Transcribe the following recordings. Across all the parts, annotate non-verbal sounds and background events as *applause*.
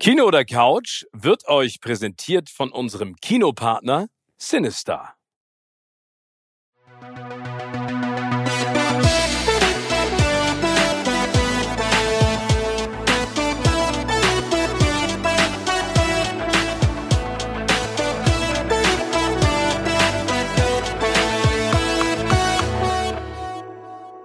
Kino oder Couch wird euch präsentiert von unserem Kinopartner Sinister.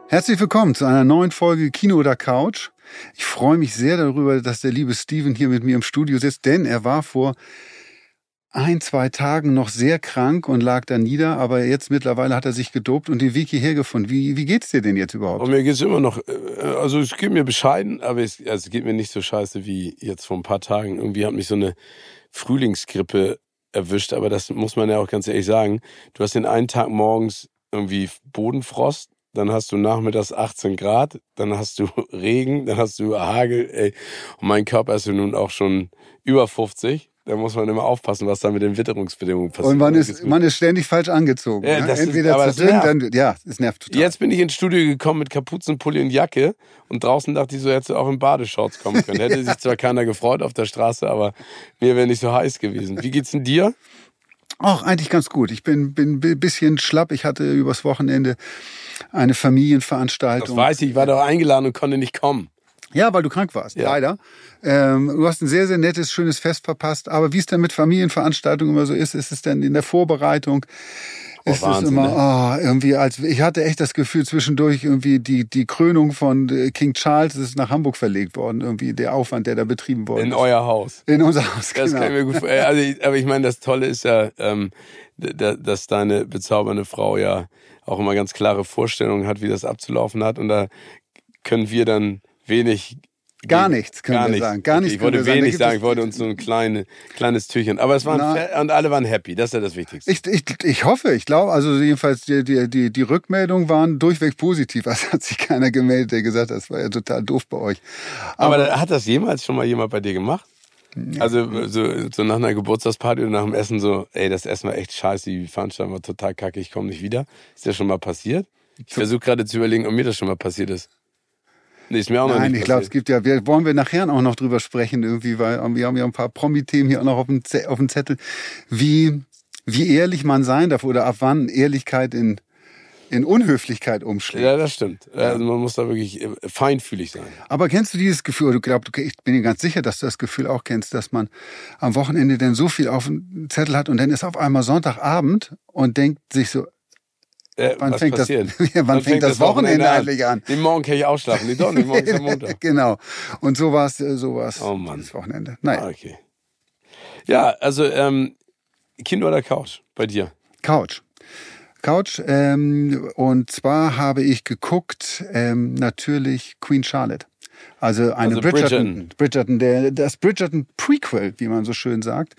Herzlich willkommen zu einer neuen Folge Kino oder Couch. Ich freue mich sehr darüber, dass der liebe Steven hier mit mir im Studio sitzt, denn er war vor ein, zwei Tagen noch sehr krank und lag da nieder, aber jetzt mittlerweile hat er sich gedopt und den Weg hierher gefunden. Wie, wie geht's dir denn jetzt überhaupt? Und mir geht's immer noch, äh, also es geht mir bescheiden, aber es, also es geht mir nicht so scheiße wie jetzt vor ein paar Tagen. Irgendwie hat mich so eine Frühlingsgrippe erwischt, aber das muss man ja auch ganz ehrlich sagen. Du hast den einen Tag morgens irgendwie Bodenfrost, dann hast du nachmittags 18 Grad, dann hast du *laughs* Regen, dann hast du Hagel, ey. Und mein Körper ist ja nun auch schon über 50. Da muss man immer aufpassen, was da mit den Witterungsbedingungen passiert. Und man ist, man ist ständig falsch angezogen. Ja, ne? ist- Entweder aber zu dünn, dann, ja, es nervt total. Jetzt bin ich ins Studio gekommen mit Kapuzenpulli und Jacke und draußen dachte ich so, hätte auch in Badeshorts kommen können. Hätte sich zwar keiner gefreut auf der Straße, aber mir wäre nicht so heiß gewesen. Wie geht's denn dir? Auch eigentlich ganz gut. Ich bin, bin ein bisschen schlapp. Ich hatte übers Wochenende eine Familienveranstaltung. Das weiß ich, ich war doch eingeladen und konnte nicht kommen. Ja, weil du krank warst, Ja. leider. Ähm, du hast ein sehr, sehr nettes, schönes Fest verpasst. Aber wie es denn mit Familienveranstaltungen immer so ist, ist es dann in der Vorbereitung. ist es Wahnsinn, immer, ne? oh, irgendwie als, ich hatte echt das Gefühl zwischendurch irgendwie die, die Krönung von äh, King Charles ist nach Hamburg verlegt worden. Irgendwie der Aufwand, der da betrieben worden In ist. euer Haus. In unser Haus, Das genau. kann ich mir gut vorstellen. Also, ich- aber ich meine, das Tolle ist ja, ähm, da- dass deine bezaubernde Frau ja auch immer ganz klare Vorstellungen hat, wie das abzulaufen hat. Und da können wir dann wenig. Gar nichts, können gar wir nichts. sagen. Gar okay, nichts Ich wollte wenig sagen, ich wollte uns so ein kleine, kleines Türchen. Aber es waren Na. und alle waren happy. Das ist ja das Wichtigste. Ich, ich, ich hoffe, ich glaube, also jedenfalls die, die, die, die Rückmeldungen waren durchweg positiv. Es *laughs* hat sich keiner gemeldet, der gesagt hat, das war ja total doof bei euch. Aber, da- hat das jemals schon mal jemand bei dir gemacht? Also so, so nach einer Geburtstagsparty oder nach dem Essen so, ey, das Essen war echt scheiße, die Veranstaltung war total kacke, ich komme nicht wieder. Ist das schon mal passiert? Ich versuche gerade zu überlegen, ob mir das schon mal passiert ist. Nee, ist mir auch noch Nein, nicht ich glaube, es gibt ja, wir wollen wir nachher auch noch drüber sprechen, irgendwie, weil wir haben ja ein paar Promi-Themen hier auch noch auf dem, auf dem Zettel, wie, wie ehrlich man sein darf oder ab wann Ehrlichkeit in, in Unhöflichkeit umschlägt. Ja, das stimmt. Also man muss da wirklich äh, feinfühlig sein. Aber kennst du dieses Gefühl, du glaubst, okay, ich bin dir ganz sicher, dass du das Gefühl auch kennst, dass man am Wochenende denn so viel auf dem Zettel hat und dann ist auf einmal Sonntagabend und denkt sich so, Äh, wann fängt das, *laughs* ja, wann fängt das Wochenende eigentlich an? Den Morgen kann ich ausschlafen. Doch nicht, morgen ist am Montag. *laughs* genau. Und so war es, so war's Oh Mann. dieses Wochenende. Naja, Ah, okay. Ja, also ähm, Kind oder Couch bei dir? Couch. Couch. Ähm, und zwar habe ich geguckt, ähm, natürlich Queen Charlotte. Also eine Also Bridgerton, Bridgerton, der, das Bridgerton Prequel, wie man so schön sagt.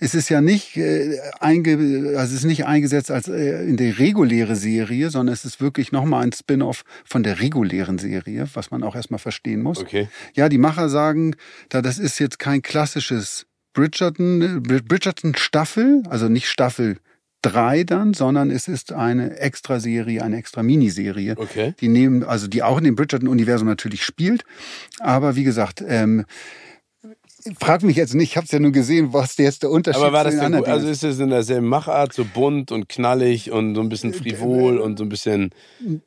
Es ist ja nicht, äh, einge, also es ist nicht eingesetzt als äh, in der reguläre Serie, sondern es ist wirklich nochmal ein Spin-off von der regulären Serie, was man auch erstmal verstehen muss. Okay. Ja, die Macher sagen, da das ist jetzt kein klassisches Bridgerton, Bridgerton Staffel, also nicht Staffel 3 dann, sondern es ist eine extra Serie, eine extra Miniserie. Okay. Die nehmen, also die auch in dem Bridgerton-Universum natürlich spielt. Aber wie gesagt, ähm, frag mich jetzt nicht, ich habe es ja nur gesehen, was jetzt der Unterschied Aber war das den denn gut? Also ist es in derselben Machart, so bunt und knallig und so ein bisschen frivol und so ein bisschen.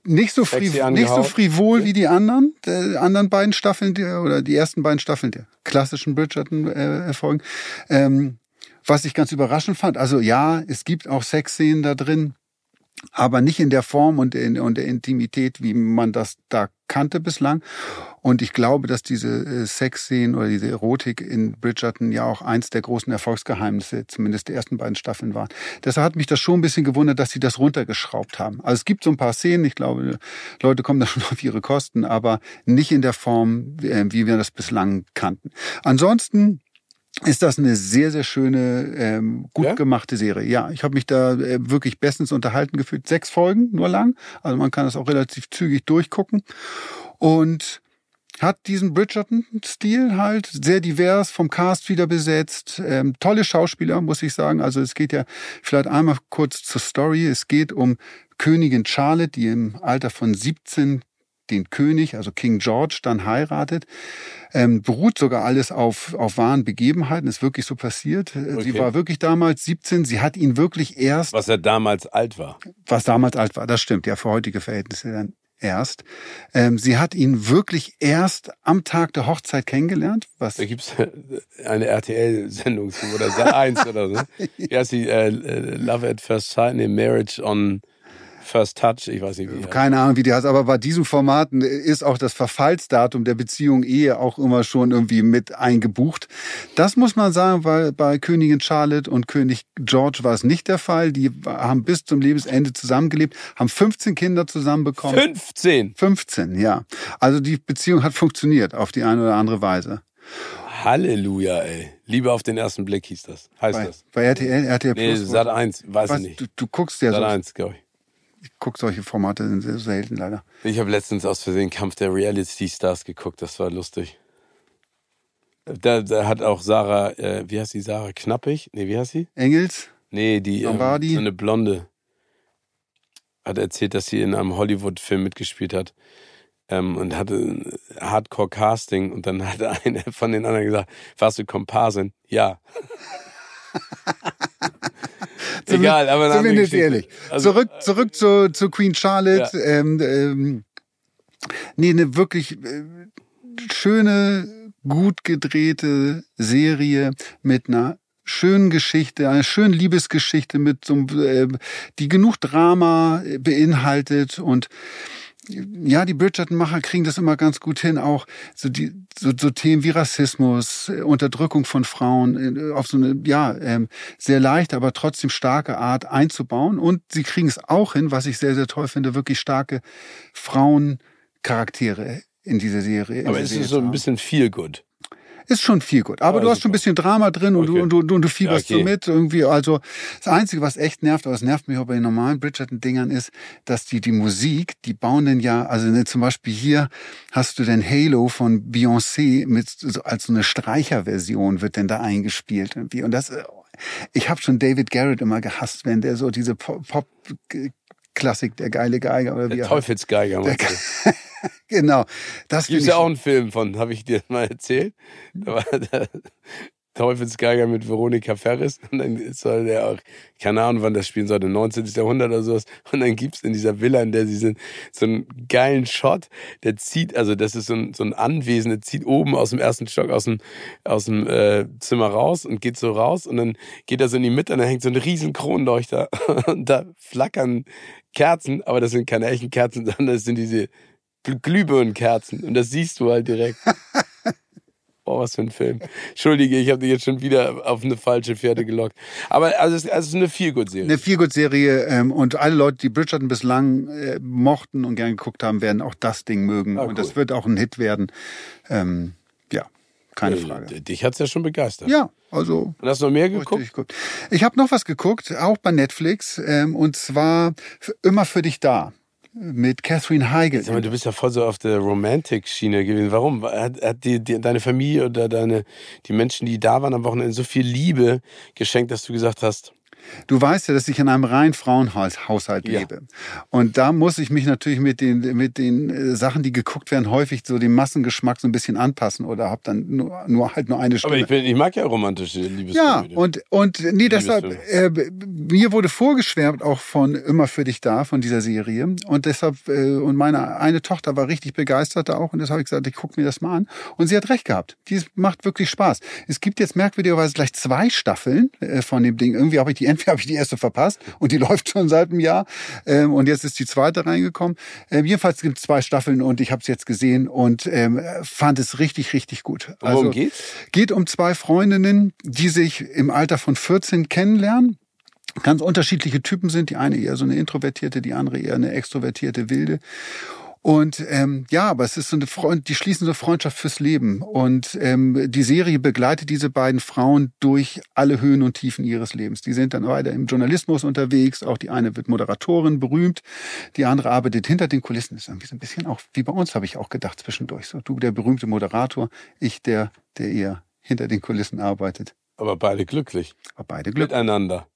nicht so, friv nicht so frivol wie die anderen, die anderen beiden Staffeln der, oder die ersten beiden Staffeln der klassischen Bridgerton-Erfolgen. ähm, was ich ganz überraschend fand, also ja, es gibt auch Sexszenen da drin, aber nicht in der Form und in und der Intimität, wie man das da kannte bislang. Und ich glaube, dass diese äh, Sexszenen oder diese Erotik in Bridgerton ja auch eins der großen Erfolgsgeheimnisse, zumindest der ersten beiden Staffeln waren. Deshalb hat mich das schon ein bisschen gewundert, dass sie das runtergeschraubt haben. Also es gibt so ein paar Szenen, ich glaube, Leute kommen da schon *laughs* auf ihre Kosten, aber nicht in der Form, äh, wie wir das bislang kannten. Ansonsten ist das eine sehr, sehr schöne, ähm, gut Ja? gemachte Serie. Ja, ich habe mich da äh, wirklich bestens unterhalten gefühlt. Sechs Folgen, nur lang. Also man kann das auch relativ zügig durchgucken. Und hat diesen Bridgerton-Stil halt, sehr divers, vom Cast wieder besetzt. Ähm, tolle Schauspieler, muss ich sagen. Also es geht ja vielleicht einmal kurz zur Story. Es geht um Königin Charlotte, die im Alter von 17 den König, also King George, dann heiratet. Ähm, beruht sogar alles auf, auf wahren Begebenheiten, ist wirklich so passiert. Äh, Sie Okay. war wirklich damals 17, sie hat ihn wirklich erst, Was er damals alt war. was damals alt war, das stimmt, ja, für heutige Verhältnisse dann erst. Ähm, sie hat ihn wirklich erst am Tag der Hochzeit kennengelernt, was Da gibt's *laughs* eine RTL-Sendung zu, oder Sat 1 oder so. Ja, ist die äh, äh, Love at First Sight, nee, Marriage on First Touch, ich weiß nicht wie. die heißt. keine Ahnung, wie die heißt, aber bei diesem Formaten ist auch das Verfallsdatum der Beziehung Ehe auch immer schon irgendwie mit eingebucht. Das muss man sagen, weil bei Königin Charlotte und König George war es nicht der Fall. Die haben bis zum Lebensende zusammengelebt, haben 15 Kinder zusammenbekommen. 15! 15, ja. Also die Beziehung hat funktioniert auf die eine oder andere Weise. Halleluja, ey. Liebe auf den ersten Blick hieß das. Heißt Bei, das. bei RTL, RTL Nee, Plus. Sat 1, weiß was, ich nicht. du, du guckst ja Sat so, 1, glaube ich. Ich guck solche Formate sind sehr selten leider. Ich habe letztens aus Versehen Kampf der Reality Stars geguckt, das war lustig. Da, da hat auch Sarah, äh, wie heißt die, Sarah Knappig? Nee, wie heißt sie? Engels, Nee, die, Lombardi? so eine Blonde, hat erzählt, dass sie in einem Hollywood-Film mitgespielt hat ähm, und hatte ein Hardcore-Casting und dann hat eine von den anderen gesagt, warst du Komparsin? Ja. *laughs* Egal, aber eine Zumindest ehrlich. Also, zurück, zurück zu, zu Queen Charlotte. Ähm, ähm, nee, eine wirklich äh, schöne, gut gedrehte Serie mit einer schönen Geschichte, einer schönen Liebesgeschichte mit so, äh, die genug Drama äh, beinhaltet und ja, die Bridgerton-Macher kriegen das immer ganz gut hin, auch so, die, so, so Themen wie Rassismus, äh, Unterdrückung von Frauen äh, auf so eine, ja, ähm, sehr leichte, aber trotzdem starke Art einzubauen. Und sie kriegen es auch hin, was ich sehr, sehr toll finde, wirklich starke Frauencharaktere in dieser Serie. in aber es ist so ein bisschen viel gut. Ist schon viel gut. Aber Ah, du hast schon ein bisschen Drama drin und, Okay. du, und, du, und du fieberst Ja, okay. so mit irgendwie. Also das Einzige, was echt nervt, aber es nervt mich auch bei den normalen Bridgerton-Dingern, ist, dass die die Musik, die bauen denn ja, also ne, zum Beispiel hier hast du den Halo von Beyoncé mit so, als so eine Streicherversion wird denn da eingespielt irgendwie. Und das, ich habe schon David Garrett immer gehasst, wenn der so diese Pop- Pop-Klassik, der geile Geiger oder wie Der er. Teufelsgeiger. Der? *laughs* Genau. Das finde ja auch einen Film von, habe ich dir mal erzählt. Da war der Teufelsgeiger mit Veronika Ferris und dann soll der auch, keine Ahnung, wann das spielen sollte, 19. Jahrhundert oder sowas. Und dann gibt's in dieser Villa, in der sie sind, so einen geilen Shot, der zieht, also das ist so ein, so ein Anwesen, der zieht oben aus dem ersten Stock aus dem, aus dem äh, Zimmer raus und geht so raus und dann geht er so in die Mitte und da hängt so ein riesen Kronleuchter *laughs* und da flackern Kerzen, aber das sind keine echten Kerzen, sondern das sind diese Glühbirnenkerzen und das siehst du halt direkt. *laughs* Boah, was für ein Film. Entschuldige, ich habe dich jetzt schon wieder auf eine falsche Pferde gelockt. Aber also es, also es ist eine Feelgood-Serie. Eine Feelgood-Serie ähm, und alle Leute, die Bridgerton bislang äh, mochten und gern geguckt haben, werden auch das Ding mögen. Ah, Und cool. das wird auch ein Hit werden. Ähm, ja, keine Frage. Äh, Dich hat's ja schon begeistert. Ja, also Und hast du noch mehr geguckt? Ich habe noch was geguckt, auch bei Netflix, ähm, und zwar immer für dich da mit Catherine Heigl. Mal, du bist ja voll so auf der Romantic-Schiene gewesen. Warum? Hat, hat die, die, deine Familie oder deine, die Menschen, die da waren am Wochenende, so viel Liebe geschenkt, dass du gesagt hast, Du weißt ja, dass ich in einem reinen Frauenhaushalt Ja. lebe. Und da muss ich mich natürlich mit den, mit den äh, Sachen, die geguckt werden, häufig so dem Massengeschmack so ein bisschen anpassen oder habe dann nur, nur halt nur eine Stimme. aber ich, bin, ich mag ja romantische Ja, Liebeskomödie. und, und nee, deshalb, äh, mir wurde vorgeschwärmt auch von Immer für dich da, von dieser Serie. Und deshalb, äh, und meine eine Tochter war richtig begeistert da auch und deshalb habe ich gesagt, ich gucke mir das mal an. Und sie hat recht gehabt. Die macht wirklich Spaß. Es gibt jetzt merkwürdigerweise gleich zwei Staffeln äh, von dem Ding. Irgendwie habe ich die, entweder habe ich die erste verpasst und die *laughs* läuft schon seit einem Jahr. Ähm, und jetzt ist die zweite reingekommen. Ähm, jedenfalls gibt es zwei Staffeln und ich habe es jetzt gesehen und ähm, fand es richtig, richtig gut. Und worum geht's? Geht um zwei Freundinnen, die sich im Alter von 14 kennenlernen. Ganz unterschiedliche Typen sind. Die eine eher so eine introvertierte, die andere eher eine extrovertierte Wilde. Und ähm, ja, aber es ist so eine Freund, die schließen so eine Freundschaft fürs Leben. Und ähm, die Serie begleitet diese beiden Frauen durch alle Höhen und Tiefen ihres Lebens. Die sind dann weiter im Journalismus unterwegs. Auch die eine wird Moderatorin, berühmt. Die andere arbeitet hinter den Kulissen. Das ist irgendwie so ein bisschen auch wie bei uns, habe ich auch gedacht zwischendurch. So, du der berühmte Moderator, ich der, der eher hinter den Kulissen arbeitet. Aber beide glücklich. Aber beide Glück. Miteinander.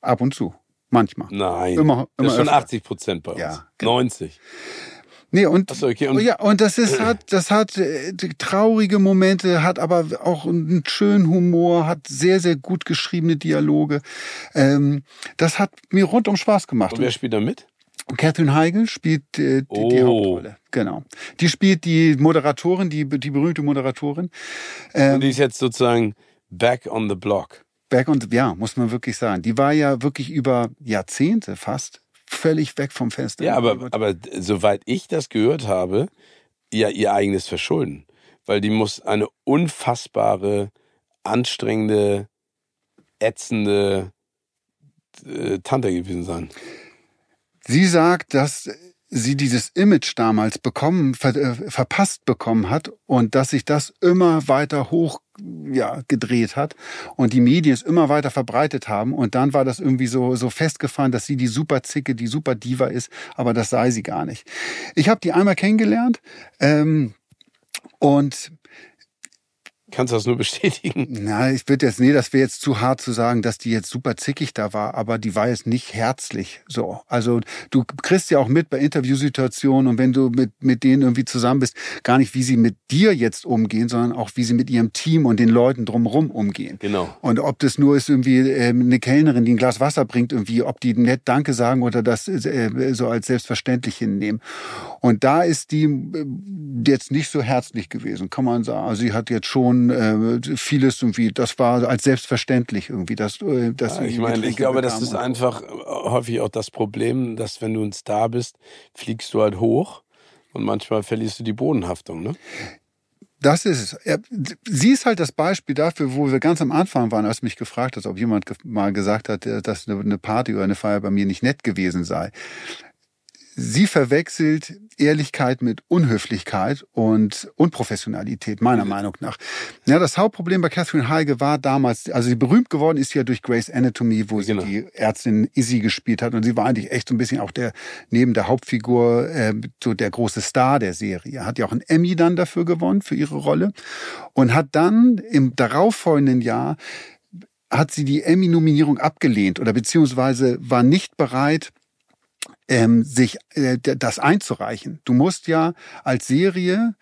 Ab und zu. Manchmal. Nein. Immer- das immer ist schon öfter. 80 Prozent bei uns. Ja, genau. 90. Nee, und, so, okay, und- und ja, und das ist hat, das hat äh, traurige Momente, hat aber auch einen schönen Humor, hat sehr, sehr gut geschriebene Dialoge. Ähm, das hat mir rundum Spaß gemacht. Und wer spielt da mit? Catherine Heigl spielt äh, die, die Oh. Hauptrolle. Genau. Die spielt die Moderatorin, die, die berühmte Moderatorin. Ähm, Und die ist jetzt sozusagen back on the block. Back und ja, muss man wirklich sagen. Die war ja wirklich über Jahrzehnte fast völlig weg vom Fenster. Ja, aber, aber soweit ich das gehört habe, ja ihr eigenes Verschulden. Weil die muss eine unfassbare, anstrengende, ätzende äh, Tante gewesen sein. Sie sagt, dass sie dieses Image damals bekommen, ver, äh, verpasst bekommen hat und dass sich das immer weiter hoch ja, gedreht hat und die Medien es immer weiter verbreitet haben und dann war das irgendwie so, so festgefahren, dass sie die super Zicke, die super Diva ist, aber das sei sie gar nicht. Ich habe die einmal kennengelernt ähm, und Kannst du das nur *laughs* bestätigen? Na, ich würde jetzt, nee, das wäre jetzt zu hart zu sagen, dass die jetzt super zickig da war, aber die war jetzt nicht herzlich so. Also du kriegst ja auch mit bei Interviewsituationen und wenn du mit, mit denen irgendwie zusammen bist, gar nicht, wie sie mit dir jetzt umgehen, sondern auch, wie sie mit ihrem Team und den Leuten drumherum umgehen. Genau. Und ob das nur ist irgendwie ähm, eine Kellnerin, die ein Glas Wasser bringt, irgendwie, ob die nett Danke sagen oder das äh, so als selbstverständlich hinnehmen. Und da ist die äh, jetzt nicht so herzlich gewesen, kann man sagen. Also sie hat jetzt schon äh, vieles irgendwie, das war als selbstverständlich irgendwie, dass, äh, dass Ja, ich meine, ich glaube, das ist einfach äh, häufig auch das Problem, dass wenn du ein Star bist, fliegst du halt hoch und manchmal verlierst du die Bodenhaftung, ne? Das ist es. Sie ist halt das Beispiel dafür, wo wir ganz am Anfang waren, als mich gefragt hast, ob jemand mal gesagt hat, äh, dass eine Party oder eine Feier bei mir nicht nett gewesen sei. Sie verwechselt Ehrlichkeit mit Unhöflichkeit und Unprofessionalität, meiner Meinung nach. Ja, das Hauptproblem bei Catherine Heige war damals, also sie berühmt geworden ist ja durch Grace Anatomy, wo Genau. sie die Ärztin Izzy gespielt hat. Und sie war eigentlich echt so ein bisschen auch der, neben der Hauptfigur, äh, so der große Star der Serie. Hat ja auch einen Emmy dann dafür gewonnen, für ihre Rolle. Und hat dann im darauffolgenden Jahr, hat sie die Emmy-Nominierung abgelehnt oder beziehungsweise war nicht bereit, ähm, sich äh, das einzureichen. Du musst ja als Serie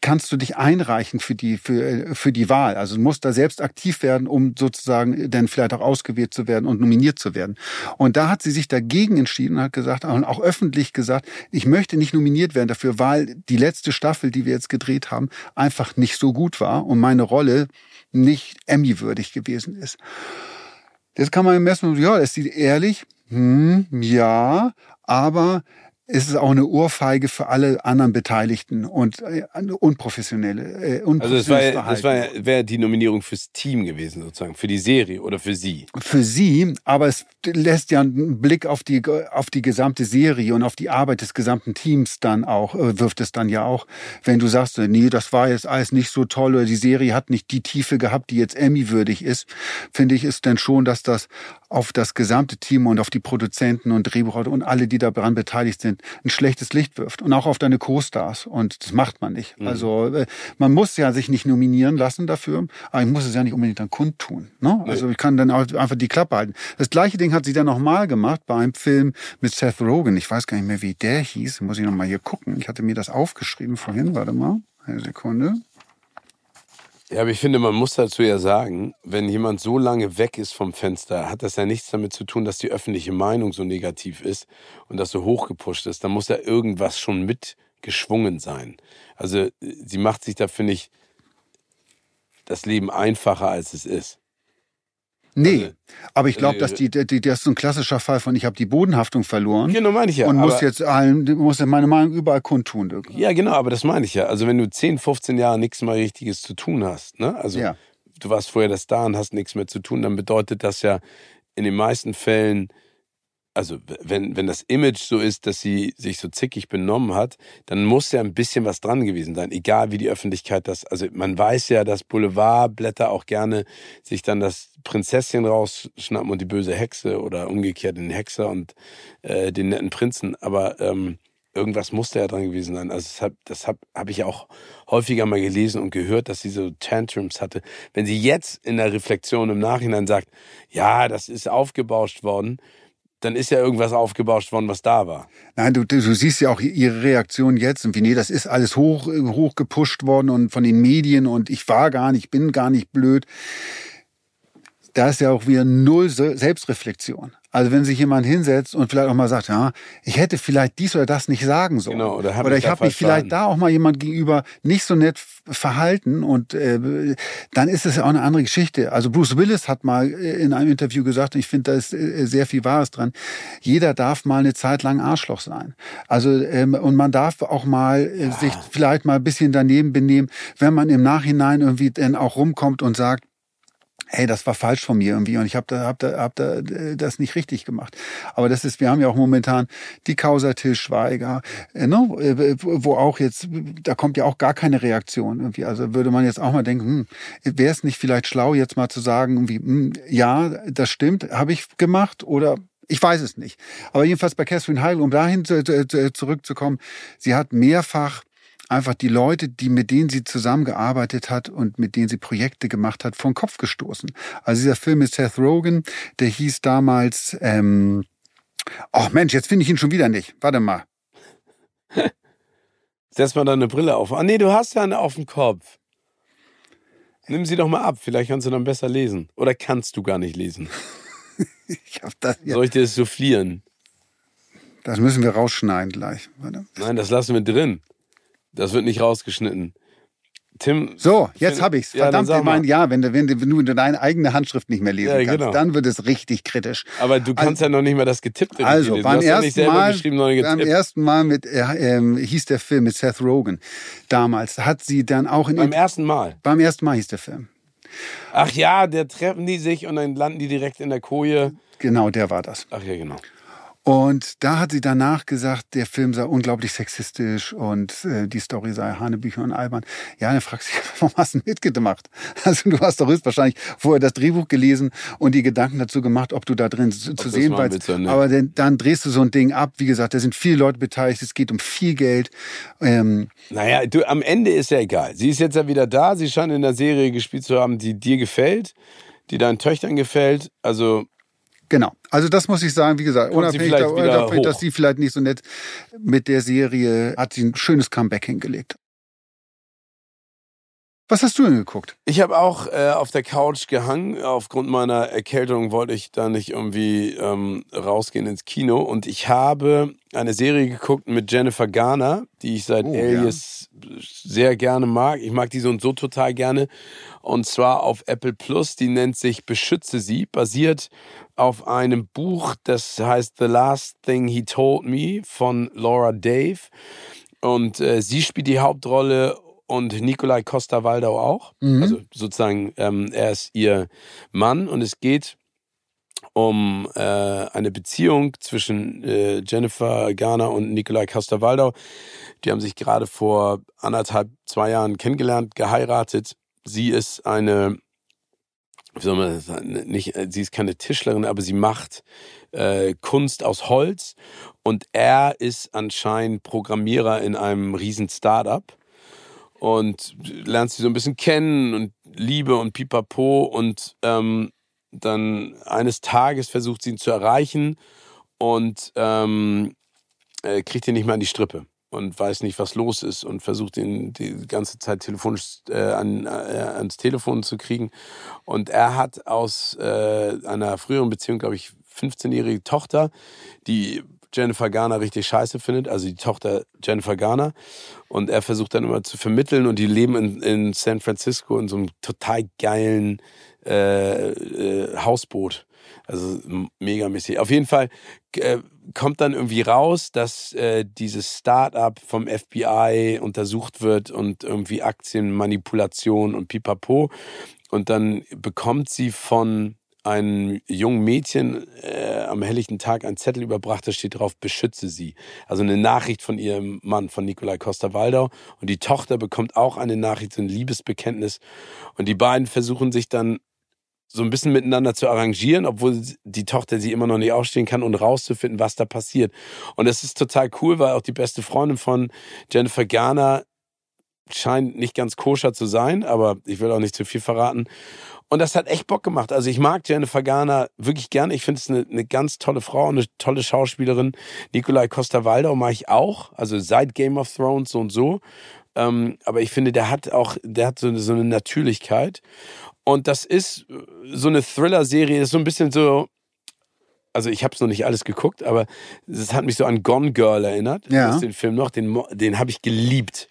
kannst du dich einreichen für die für äh, für die Wahl. Also du musst da selbst aktiv werden, um sozusagen dann vielleicht auch ausgewählt zu werden und nominiert zu werden. Und da hat sie sich dagegen entschieden und hat gesagt und auch öffentlich gesagt, ich möchte nicht nominiert werden dafür, weil die letzte Staffel, die wir jetzt gedreht haben, einfach nicht so gut war und meine Rolle nicht Emmy-würdig gewesen ist. Jetzt kann man Mal, ja, ist sie ehrlich? Hm, ja, aber es ist auch eine Ohrfeige für alle anderen Beteiligten und äh, unprofessionelle, äh, Also das war das war wäre die Nominierung fürs Team gewesen, sozusagen, für die Serie oder für sie. für sie, aber es lässt ja einen Blick auf die auf die gesamte Serie und auf die Arbeit des gesamten Teams dann auch äh, wirft es dann ja auch, wenn du sagst, äh, nee, das war jetzt alles nicht so toll oder die Serie hat nicht die Tiefe gehabt, die jetzt Emmy würdig ist, finde ich ist dann schon, dass das auf das gesamte Team und auf die Produzenten und Drehbuchautor und alle, die daran beteiligt sind, ein schlechtes Licht wirft und auch auf deine Co-Stars und das macht man nicht. Also äh, man muss ja sich nicht nominieren lassen dafür, aber ich muss es ja nicht unbedingt dann kundtun. Ne? Also ich kann dann auch einfach die Klappe halten. Das gleiche Ding hat sie dann nochmal gemacht bei einem Film mit Seth Rogen. Ich weiß gar nicht mehr, wie der hieß. Muss ich nochmal hier gucken. Ich hatte mir das aufgeschrieben vorhin. Warte mal. Eine Sekunde. Ja, aber ich finde, man muss dazu ja sagen, wenn jemand so lange weg ist vom Fenster, hat das ja nichts damit zu tun, dass die öffentliche Meinung so negativ ist und das so hochgepusht ist. Da muss ja irgendwas schon mitgeschwungen sein. Also äh, sie macht sich da, finde ich, das Leben einfacher, als es ist. Nee, Also, aber ich glaube, dass die, die, das ist so ein klassischer Fall von, ich habe die Bodenhaftung verloren Genau, meine ich ja. und muss jetzt allen, muss meine Meinung überall kundtun. Dirk. Ja, genau, aber das meine ich ja. Also wenn du 10, 15 Jahre nichts mehr Richtiges zu tun hast, ne? Also Ja. du warst vorher der Star und hast nichts mehr zu tun, dann bedeutet das ja in den meisten Fällen, also wenn, wenn das Image so ist, dass sie sich so zickig benommen hat, dann muss ja ein bisschen was dran gewesen sein, egal wie die Öffentlichkeit das, also man weiß ja, dass Boulevardblätter auch gerne sich dann das Prinzesschen rausschnappen und die böse Hexe oder umgekehrt den Hexer und äh, den netten Prinzen, aber ähm, irgendwas musste ja dran gewesen sein. Also das habe das hab, hab ich auch häufiger mal gelesen und gehört, dass sie so Tantrums hatte. Wenn sie jetzt in der Reflexion im Nachhinein sagt, ja, das ist aufgebauscht worden, dann ist ja irgendwas aufgebauscht worden, was da war. Nein, du, du, siehst ja auch ihre Reaktion jetzt und wie, nee, das ist alles hoch, hoch gepusht worden und von den Medien und ich war gar nicht, bin gar nicht blöd. Da ist ja auch wieder null Selbstreflexion. Also wenn sich jemand hinsetzt und vielleicht auch mal sagt, ja, ich hätte vielleicht dies oder das nicht sagen sollen. Genau, oder, hab oder ich, habe mich vielleicht da auch mal jemand gegenüber nicht so nett verhalten und äh, dann ist es ja auch eine andere Geschichte. Also Bruce Willis hat mal äh, in einem Interview gesagt, und ich finde, da ist äh, sehr viel Wahres dran, jeder darf mal eine Zeit lang Arschloch sein. Also ähm, und man darf auch mal äh, sich vielleicht mal ein bisschen daneben benehmen, wenn man im Nachhinein irgendwie dann auch rumkommt und sagt, hey, das war falsch von mir irgendwie und ich habe da, hab da, hab da äh, das nicht richtig gemacht. Aber das ist, wir haben ja auch momentan die Causa Till Schweiger, äh, ne, äh, wo auch jetzt, da kommt ja auch gar keine Reaktion irgendwie. Also würde man jetzt auch mal denken, hm, wäre es nicht vielleicht schlau, jetzt mal zu sagen, irgendwie, hm, ja, das stimmt, habe ich gemacht oder ich weiß es nicht. Aber jedenfalls bei Catherine Heigl, um dahin zu, zu, zurückzukommen, sie hat mehrfach einfach die Leute, die mit denen sie zusammengearbeitet hat und mit denen sie Projekte gemacht hat, vor den Kopf gestoßen. Also dieser Film mit Seth Rogen, der hieß damals, ähm, oh Mensch, jetzt finde ich ihn schon wieder nicht. Warte mal. Setz mal deine Brille auf. Ah nee, du hast ja eine auf dem Kopf. Nimm sie doch mal ab, vielleicht kannst du dann besser lesen. Oder kannst du gar nicht lesen? *laughs* Ich hab das, ja, Soll ich dir das soufflieren? das müssen wir rausschneiden gleich. Warte. Nein, das lassen wir drin. Das wird nicht rausgeschnitten. Tim. So, jetzt habe ich's. Ja, Verdammt, sag ich mein, mal. ja, wenn du, wenn, du, wenn du deine eigene Handschrift nicht mehr lesen Ja, kannst, genau. dann wird es richtig kritisch. Aber du kannst ja noch nicht mal das Getippte Also, lesen. beim ja ersten, Mal, beim ersten Mal mit, äh, ähm, hieß der Film mit Seth Rogen damals, hat sie dann auch in Beim ersten Mal. beim ersten Mal hieß der Film. Ach ja, der treffen die sich und dann landen die direkt in der Koje. Genau, der war das. Ach ja, genau. Und da hat sie danach gesagt, der Film sei unglaublich sexistisch und äh, die Story sei Hanebücher und albern. Ja, dann fragst du dich, *laughs* warum hast du mitgemacht? Also du hast doch höchstwahrscheinlich vorher das Drehbuch gelesen und die Gedanken dazu gemacht, ob du da drin zu, zu sehen warst. War, ne? Aber dann, dann drehst du so ein Ding ab. Wie gesagt, da sind viele Leute beteiligt, es geht um viel Geld. Ähm, Naja, du, am Ende ist ja egal. Sie ist jetzt ja wieder da. Sie scheint in der Serie gespielt zu haben, die dir gefällt, die deinen Töchtern gefällt. Also, Genau. Also das muss ich sagen, wie gesagt, Kommt unabhängig davon, dass sie vielleicht nicht so nett mit der Serie hat sie ein schönes Comeback hingelegt. Was hast du denn geguckt? ich habe auch äh, auf der Couch gehangen. Aufgrund meiner Erkältung wollte ich da nicht irgendwie ähm, rausgehen ins Kino. Und ich habe eine Serie geguckt mit Jennifer Garner, die ich seit Oh, Alias sehr gerne mag. Ich mag die so und so total gerne. Und zwar auf Apple Plus. Die nennt sich Beschütze sie. Basiert auf einem Buch, das heißt The Last Thing He Told Me von Laura Dave. Und äh, sie spielt die Hauptrolle und Nikolai Costa-Waldau auch. Mhm. Also sozusagen, ähm, er ist ihr Mann und es geht um äh, eine Beziehung zwischen äh, Jennifer Garner und Nikolai Costa-Waldau. Die haben sich gerade vor anderthalb, zwei Jahren kennengelernt, geheiratet. Sie ist eine, wie soll man das sagen, nicht, äh, sie ist keine Tischlerin, aber sie macht äh, Kunst aus Holz und er ist anscheinend Programmierer in einem riesen Startup und lernt sie so ein bisschen kennen und Liebe und Pipapo und ähm, dann eines Tages versucht sie ihn zu erreichen und ähm, äh, kriegt ihn nicht mehr an die Strippe und weiß nicht, was los ist und versucht ihn die ganze Zeit telefonisch äh, an, äh, ans Telefon zu kriegen. Und er hat aus äh, einer früheren Beziehung, glaube ich, 15-jährige Tochter, die Jennifer Garner richtig scheiße findet, also die Tochter Jennifer Garner. Und er versucht dann immer zu vermitteln und die leben in, in San Francisco in so einem total geilen äh, äh, Hausboot. Also megamäßig. Auf jeden Fall äh, kommt dann irgendwie raus, dass äh, dieses Start-up vom FBI untersucht wird und irgendwie Aktienmanipulation und pipapo. Und dann bekommt sie von einem jungen Mädchen äh, am helllichten Tag einen Zettel überbracht, da steht drauf, beschütze sie. Also eine Nachricht von ihrem Mann, von Nikolai Costa-Waldau. Und die Tochter bekommt auch eine Nachricht, so ein Liebesbekenntnis. Und die beiden versuchen sich dann so ein bisschen miteinander zu arrangieren, obwohl die Tochter sie immer noch nicht ausstehen kann und rauszufinden, was da passiert. Und das ist total cool, weil auch die beste Freundin von Jennifer Garner scheint nicht ganz koscher zu sein, aber ich will auch nicht zu viel verraten. Und das hat echt Bock gemacht. Also ich mag Jennifer Garner wirklich gerne. Ich finde es eine, eine ganz tolle Frau, eine tolle Schauspielerin. Nikolai Costa-Waldau mag ich auch. Also seit Game of Thrones so und so. Ähm, aber ich finde, der hat auch, der hat so, so eine Natürlichkeit. Und das ist so eine Thriller-Serie, ist so ein bisschen so, also ich habe es noch nicht alles geguckt, aber es hat mich so an Gone Girl erinnert. Ja. Das ist den Film noch, den, den habe ich geliebt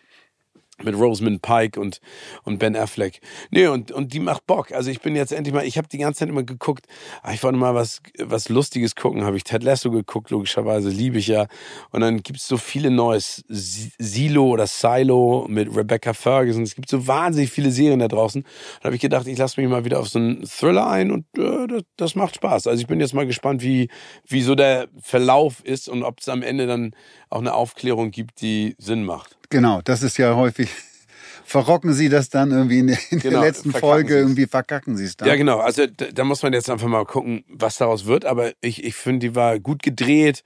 mit Rosamund Pike und, und Ben Affleck. Nee, und, und die macht Bock. Also ich bin jetzt endlich mal, ich habe die ganze Zeit immer geguckt, ah, ich wollte mal was, was Lustiges gucken, habe ich Ted Lasso geguckt, logischerweise, liebe ich ja. Und dann gibt's so viele Neues, Silo oder Silo mit Rebecca Ferguson. Es gibt so wahnsinnig viele Serien da draußen. Da habe ich gedacht, ich lasse mich mal wieder auf so einen Thriller ein und äh, das, das macht Spaß. Also ich bin jetzt mal gespannt, wie, wie so der Verlauf ist und ob es am Ende dann auch eine Aufklärung gibt, die Sinn macht. Genau, das ist ja häufig. *laughs* Verrocken Sie das dann irgendwie in der, in Genau, der letzten Folge, irgendwie verkacken Sie es dann. Ja, genau. Also da, da muss man jetzt einfach mal gucken, was daraus wird. Aber ich, ich finde, die war gut gedreht.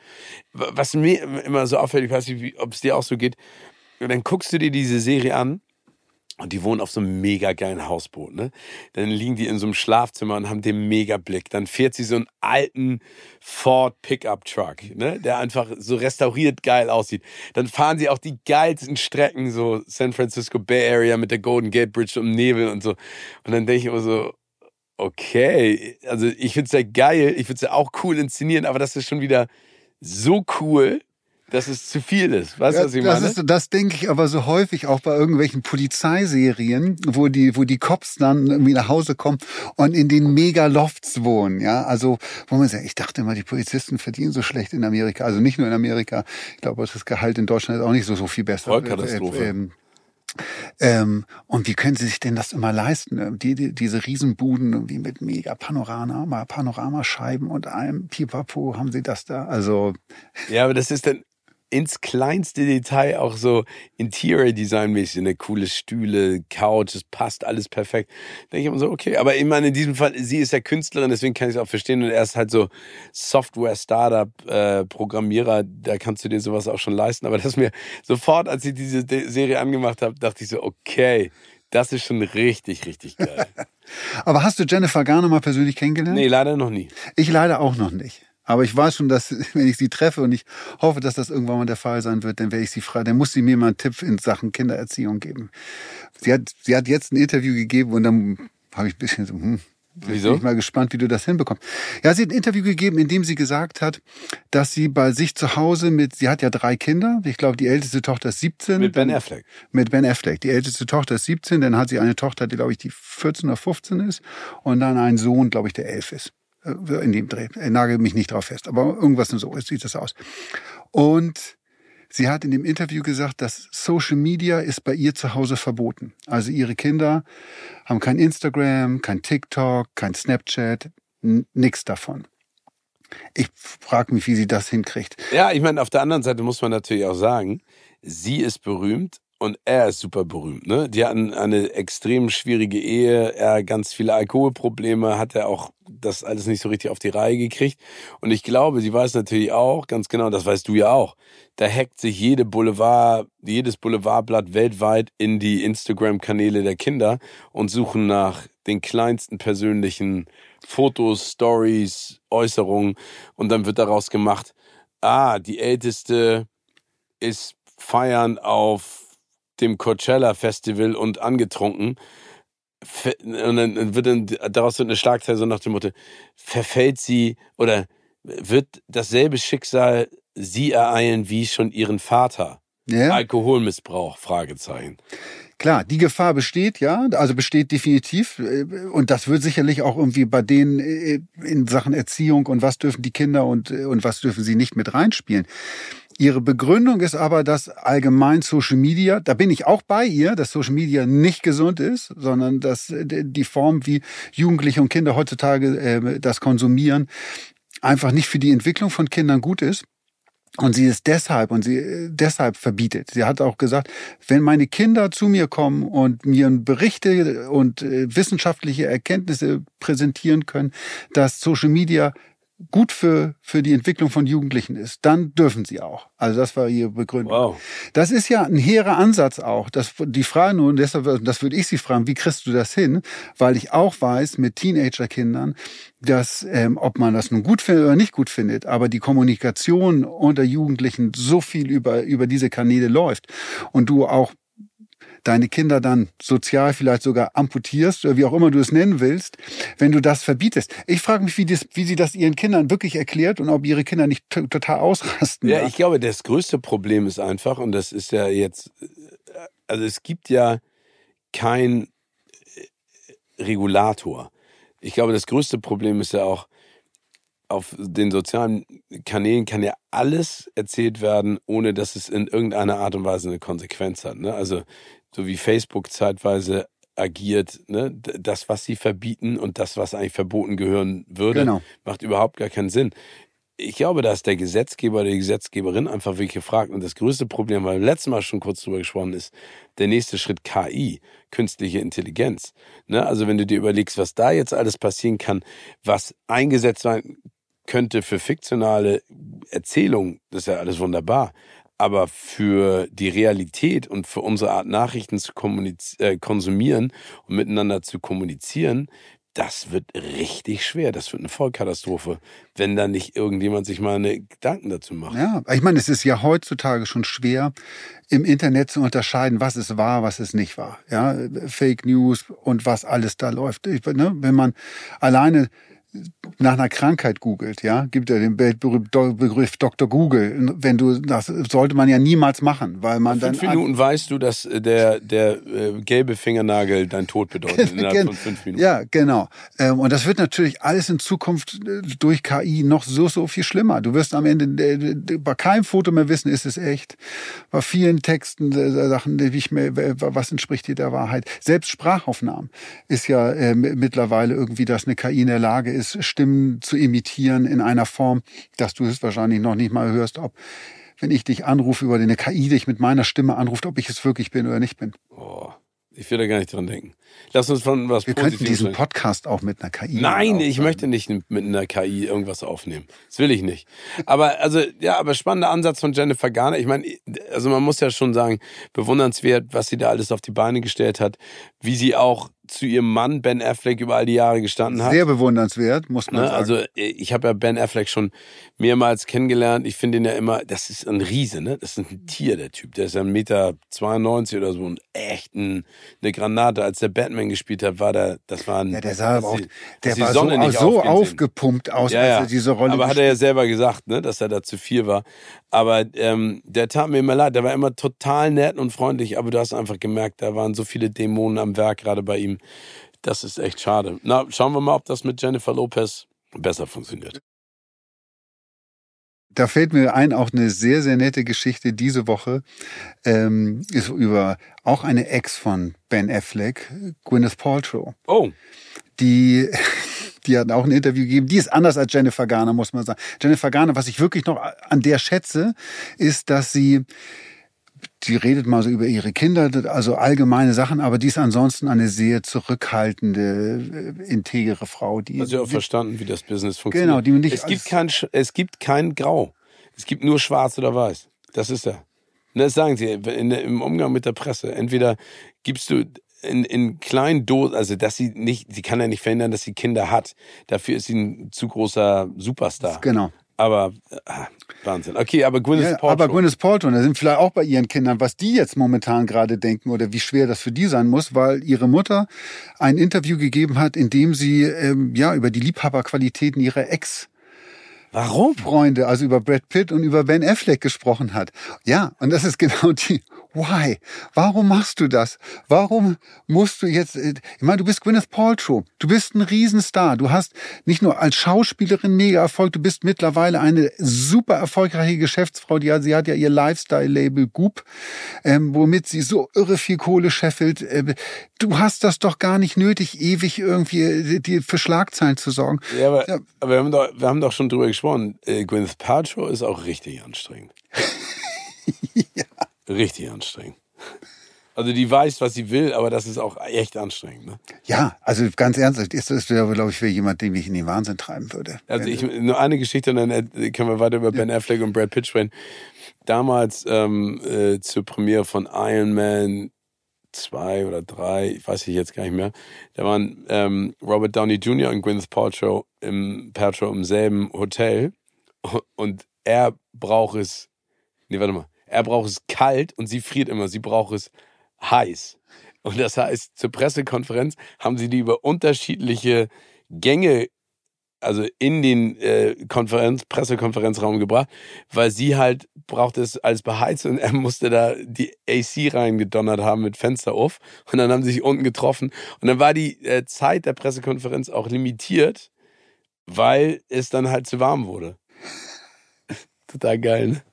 Was mir immer so auffällt, ich weiß nicht, ob es dir auch so geht, dann guckst du dir diese Serie an und die wohnen auf so einem mega geilen Hausboot, ne? Dann liegen die in so einem Schlafzimmer und haben den mega Blick. Dann fährt sie so einen alten Ford Pickup Truck, ne? Der einfach so restauriert geil aussieht. Dann fahren sie auch die geilsten Strecken, so San Francisco Bay Area mit der Golden Gate Bridge im Nebel und so. Und dann denke ich immer so, okay, also ich find's ja geil, ich find's ja auch cool inszenieren, aber das ist schon wieder so cool, dass es zu viel ist. Weißt du, Ja, was ich das, meine? ist, das denke ich aber so häufig auch bei irgendwelchen Polizeiserien, wo die, wo die Cops dann irgendwie nach Hause kommen und in den Megalofts wohnen, ja. Also, wo man sagt, ich dachte immer, die Polizisten verdienen so schlecht in Amerika. Also nicht nur in Amerika. Ich glaube, das Gehalt in Deutschland ist auch nicht so, so viel besser. Vollkatastrophe. Äh, ähm, ähm, und wie können Sie sich denn das immer leisten? Die, die, diese Riesenbuden irgendwie mit mega Panorama, Panoramascheiben und allem Pipapo haben Sie das da? Also, Ja, aber das ist dann ins kleinste Detail auch so Interior Design mäßig, eine coole Stühle, Couch, es passt alles perfekt. Denke ich immer so, okay, aber ich meine, in diesem Fall, sie ist ja Künstlerin, deswegen kann ich es auch verstehen und er ist halt so Software Startup äh, Programmierer, da kannst du dir sowas auch schon leisten, aber das mir sofort, als ich diese Serie angemacht habe, dachte ich so, okay, das ist schon richtig, richtig geil. *laughs* aber hast du Jennifer Garner mal persönlich kennengelernt? nee, leider noch nie. Ich leider auch noch nicht. Aber ich weiß schon, dass, *laughs* wenn ich sie treffe und ich hoffe, dass das irgendwann mal der Fall sein wird, dann werde ich sie fragen. Dann muss sie mir mal einen Tipp in Sachen Kindererziehung geben. Sie hat, sie hat jetzt ein Interview gegeben und dann habe ich ein bisschen so, hm, Wieso? bin ich mal gespannt, wie du das hinbekommst. Ja, sie hat ein Interview gegeben, in dem sie gesagt hat, dass sie bei sich zu Hause mit, sie hat ja drei Kinder. Ich glaube, die älteste Tochter ist 17. Mit Ben Affleck. mit Ben Affleck. Die älteste Tochter ist 17, dann hat sie eine Tochter, die, glaube ich, die 14 oder 15 ist und dann einen Sohn, glaube ich, der 11 ist. Äh, In dem Dreh. Ich nagel mich nicht drauf fest, aber irgendwas so sieht das aus. Und sie hat in dem Interview gesagt, dass Social Media ist bei ihr zu Hause verboten. Also ihre Kinder haben kein Instagram, kein TikTok, kein Snapchat, n- nix davon. Ich frage mich, wie sie das hinkriegt. Ja, ich meine, auf der anderen Seite muss man natürlich auch sagen, sie ist berühmt und er ist super berühmt. Ne? Die hatten eine extrem schwierige Ehe, er ganz viele Alkoholprobleme, hat er auch das alles nicht so richtig auf die Reihe gekriegt. Und ich glaube, sie weiß natürlich auch, ganz genau, das weißt du ja auch, da hackt sich jede Boulevard, jedes Boulevardblatt weltweit in die Instagram-Kanäle der Kinder und suchen nach den kleinsten persönlichen Fotos, Stories, Äußerungen und dann wird daraus gemacht, ah, die Älteste ist feiern auf dem Coachella Festival und angetrunken. Und dann wird dann daraus wird eine Schlagzeile so nach dem Motto, verfällt sie oder wird dasselbe Schicksal sie ereilen wie schon ihren Vater? Ja? Alkoholmissbrauch, Fragezeichen. Klar, die Gefahr besteht, ja, also besteht definitiv. äh, Und das wird sicherlich auch irgendwie bei denen äh, in Sachen Erziehung und was dürfen die Kinder und, äh, und was dürfen sie nicht mit reinspielen. Ihre Begründung ist aber, dass allgemein Social Media, da bin ich auch bei ihr, dass Social Media nicht gesund ist, sondern dass äh, die Form, wie Jugendliche und Kinder heutzutage äh, das konsumieren, einfach nicht für die Entwicklung von Kindern gut ist. Und sie ist deshalb und sie äh, deshalb verbietet. Sie hat auch gesagt, wenn meine Kinder zu mir kommen und mir Berichte und äh, wissenschaftliche Erkenntnisse präsentieren können, dass Social Media gut für, für die Entwicklung von Jugendlichen ist, dann dürfen sie auch. Also das war ihre Begründung. Wow. Das ist ja ein hehrer Ansatz auch. Das, die Frage nun, deshalb, das würde ich Sie fragen, wie kriegst du das hin? Weil ich auch weiß, mit Teenagerkindern, dass, ähm, ob man das nun gut findet oder nicht gut findet, aber die Kommunikation unter Jugendlichen so viel über, über diese Kanäle läuft und du auch deine Kinder dann sozial vielleicht sogar amputierst oder wie auch immer du es nennen willst, wenn du das verbietest. Ich frage mich, wie, das, wie sie das ihren Kindern wirklich erklärt und ob ihre Kinder nicht total ausrasten. Ja, ich glaube, das größte Problem ist einfach, und das ist ja jetzt, also es gibt ja kein äh, Regulator. Ich glaube, das größte Problem ist ja auch, auf den sozialen Kanälen kann ja alles erzählt werden, ohne dass es in irgendeiner Art und Weise eine Konsequenz hat. Ne? Also so wie Facebook zeitweise agiert, ne? das, was sie verbieten und das, was eigentlich verboten gehören würde, Genau. macht überhaupt gar keinen Sinn. Ich glaube, da ist der Gesetzgeber oder die Gesetzgeberin einfach wirklich gefragt. Und das größte Problem, weil wir letztes Mal schon kurz drüber gesprochen ist, der nächste Schritt KI, künstliche Intelligenz. Ne? Also wenn du dir überlegst, was da jetzt alles passieren kann, was eingesetzt sein könnte für fiktionale Erzählungen, das ist ja alles wunderbar. Aber für die Realität und für unsere Art, Nachrichten zu äh, konsumieren und miteinander zu kommunizieren, das wird richtig schwer. Das wird eine Vollkatastrophe, wenn da nicht irgendjemand sich mal eine Gedanken dazu macht. Ja, ich meine, es ist ja heutzutage schon schwer, im Internet zu unterscheiden, was ist wahr, was ist nicht wahr. Ja, Fake News und was alles da läuft. Ich, ne, wenn man alleine nach einer Krankheit googelt, ja, gibt ja den Begriff Dr. Google. Wenn du, das sollte man ja niemals machen, weil man Fünf dann Minuten weißt du, dass äh, der, der äh, gelbe Fingernagel dein Tod bedeutet *laughs* innerhalb von fünf Minuten. Ja, genau. Ähm, Und das wird natürlich alles in Zukunft äh, durch KI noch so, so viel schlimmer. Du wirst am Ende äh, bei keinem Foto mehr wissen, ist es echt. Bei vielen Texten, äh, Sachen, die ich mir, was entspricht hier der Wahrheit. Selbst Sprachaufnahmen ist ja mittlerweile irgendwie, dass eine KI in der Lage ist, Stimmen zu imitieren in einer Form, dass du es wahrscheinlich noch nicht mal hörst, ob wenn ich dich anrufe über eine KI dich mit meiner Stimme anruft, ob ich es wirklich bin oder nicht bin. Oh, ich will da gar nicht dran denken. Lass uns von was Wir könnten diesen reden. Podcast auch mit einer KI. Nein, ich aufnehmen. möchte nicht mit einer KI irgendwas aufnehmen. Das will ich nicht. Aber also ja, aber spannender Ansatz von Jennifer Garner. Ich meine, also man muss ja schon sagen, bewundernswert, was sie da alles auf die Beine gestellt hat, wie sie auch zu ihrem Mann Ben Affleck über all die Jahre gestanden hat. Sehr bewundernswert, muss man Ne? sagen. Also äh, ich habe ja Ben Affleck schon mehrmals kennengelernt. Ich finde ihn ja immer, das ist ein Riese, ne? Das ist ein Tier, der Typ. Der ist ja 1,92 Meter oder so und echt ein, eine Granate. Als der Batman gespielt hat, war der, das war ein... ja, der sah aber auch, der war so, so aufgepumpt aus, Ja, als ja. er diese Rolle Aber hat er ja selber gesagt, ne, dass er da zu viel war. Aber ähm, der tat mir immer leid. Der war immer total nett und freundlich, aber du hast einfach gemerkt, da waren so viele Dämonen am Werk gerade bei ihm. Das ist echt schade. Na, schauen wir mal, ob das mit Jennifer Lopez besser funktioniert. Da fällt mir ein, auch eine sehr, sehr nette Geschichte diese Woche ähm, ist über auch eine Ex von Ben Affleck, Gwyneth Paltrow. Oh, die, die hat auch ein Interview gegeben. Die ist anders als Jennifer Garner, muss man sagen. Jennifer Garner, was ich wirklich noch an der schätze, ist, dass sie, die redet mal so über ihre Kinder, also allgemeine Sachen, aber die ist ansonsten eine sehr zurückhaltende, äh, integere Frau. Die, hast du auch verstanden, wie das Business funktioniert. Genau, die nicht es gibt kein, es gibt kein Grau. Es gibt nur Schwarz oder Weiß. Das ist er. Und Das sagen sie im Umgang mit der Presse. Entweder gibst du in, in kleinen Dosen, also dass sie nicht, sie kann ja nicht verhindern, dass sie Kinder hat. Dafür ist sie ein zu großer Superstar. Genau. Aber ah, Wahnsinn. Okay, aber Gwyneth Ja, Paltrow. aber Gwyneth Paltrow, da sind vielleicht auch bei ihren Kindern, was die jetzt momentan gerade denken oder wie schwer das für die sein muss, weil ihre Mutter ein Interview gegeben hat, in dem sie ähm, ja über die Liebhaberqualitäten ihrer Ex Warum? Freunde, also über Brad Pitt und über Ben Affleck gesprochen hat. Ja, und das ist genau die Why? Warum machst du das? Warum musst du jetzt, äh, ich meine, du bist Gwyneth Paltrow, du bist ein Riesenstar, du hast nicht nur als Schauspielerin mega Erfolg, du bist mittlerweile eine super erfolgreiche Geschäftsfrau, die sie hat ja ihr Lifestyle-Label Goop, ähm, womit sie so irre viel Kohle scheffelt. Äh, du hast das doch gar nicht nötig, ewig irgendwie äh, die, für Schlagzeilen zu sorgen. Ja, aber, Ja. aber wir, haben doch, wir haben doch schon drüber gesprochen. Äh, Gwyneth Paltrow ist auch richtig anstrengend. *laughs* Richtig anstrengend. Also die weiß, was sie will, aber das ist auch echt anstrengend. Ne? Ja, also ganz ernsthaft, ist das, glaube ich, für jemand, den ich in den Wahnsinn treiben würde. Also ich, nur eine Geschichte und dann äh, können wir weiter über Ben Affleck und Brad Pitt sprechen. Damals ähm, äh, zur Premiere von Iron Man zwei oder drei, ich weiß ich jetzt gar nicht mehr, da waren ähm, Robert Downey Jr. und Gwyneth Paltrow im, Paltrow im selben Hotel und er braucht es, nee, warte mal, er braucht es kalt und sie friert immer, sie braucht es heiß. Und das heißt, zur Pressekonferenz haben sie die über unterschiedliche Gänge, also in den äh, Konferenz, Pressekonferenzraum gebracht, weil sie halt braucht es als beheizt und er musste da die AC reingedonnert haben mit Fenster auf. Und dann haben sie sich unten getroffen. Und dann war die äh, Zeit der Pressekonferenz auch limitiert, weil es dann halt zu warm wurde. *laughs* Total geil, ne?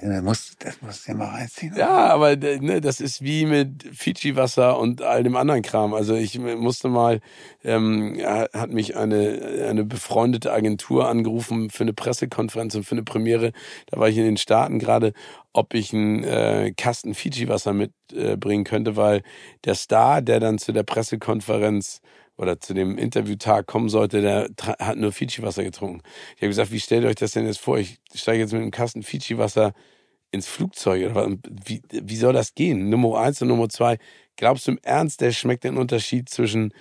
Das muss, das muss ja mal reinziehen. Ja, aber ne, das ist wie mit Fiji-Wasser und all dem anderen Kram. Also ich musste mal, ähm, hat mich eine, eine befreundete Agentur angerufen für eine Pressekonferenz und für eine Premiere. Da war ich in den Staaten gerade, ob ich einen äh, Kasten Fiji-Wasser mitbringen äh, könnte, weil der Star, der dann zu der Pressekonferenz oder zu dem Interviewtag kommen sollte, der hat nur Fiji-Wasser getrunken. Ich habe gesagt, wie stellt ihr euch das denn jetzt vor? Ich steige jetzt mit einem Kasten Fiji-Wasser ins Flugzeug. Oder wie, wie soll das gehen? Nummer eins und Nummer zwei. Glaubst du im Ernst, der schmeckt den Unterschied zwischen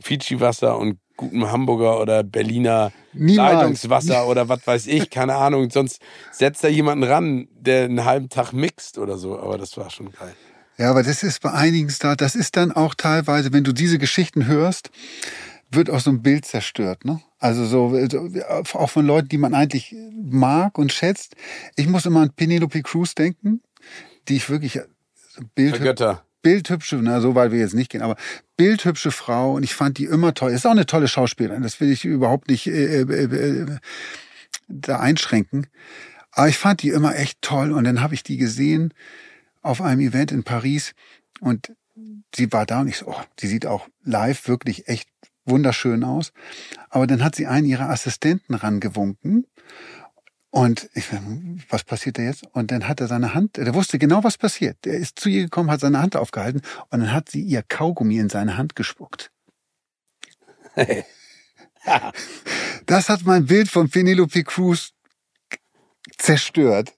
Fiji-Wasser und gutem Hamburger oder Berliner Niemals. Leitungswasser oder was weiß ich, *laughs* keine Ahnung. Sonst setzt da jemanden ran, der einen halben Tag mixt oder so. Aber das war schon geil. Ja, aber das ist bei einigen Stars, das ist dann auch teilweise, wenn du diese Geschichten hörst, wird auch so ein Bild zerstört, ne? Also so, auch von Leuten, die man eigentlich mag und schätzt. Ich muss immer an Penelope Cruz denken, die ich wirklich Bild, bildhübsche, na, so weil wir jetzt nicht gehen, aber bildhübsche Frau und ich fand die immer toll. Ist auch eine tolle Schauspielerin, das will ich überhaupt nicht äh, äh, äh, da einschränken. Aber ich fand die immer echt toll und dann habe ich die gesehen auf einem Event in Paris und sie war da und ich so, oh, die sieht auch live wirklich echt wunderschön aus. Aber dann hat sie einen ihrer Assistenten rangewunken und ich, was passiert da jetzt? Und dann hat er seine Hand, der wusste genau, was passiert. Der ist zu ihr gekommen, hat seine Hand aufgehalten und dann hat sie ihr Kaugummi in seine Hand gespuckt. *laughs* das hat mein Bild von Penelope Cruz zerstört.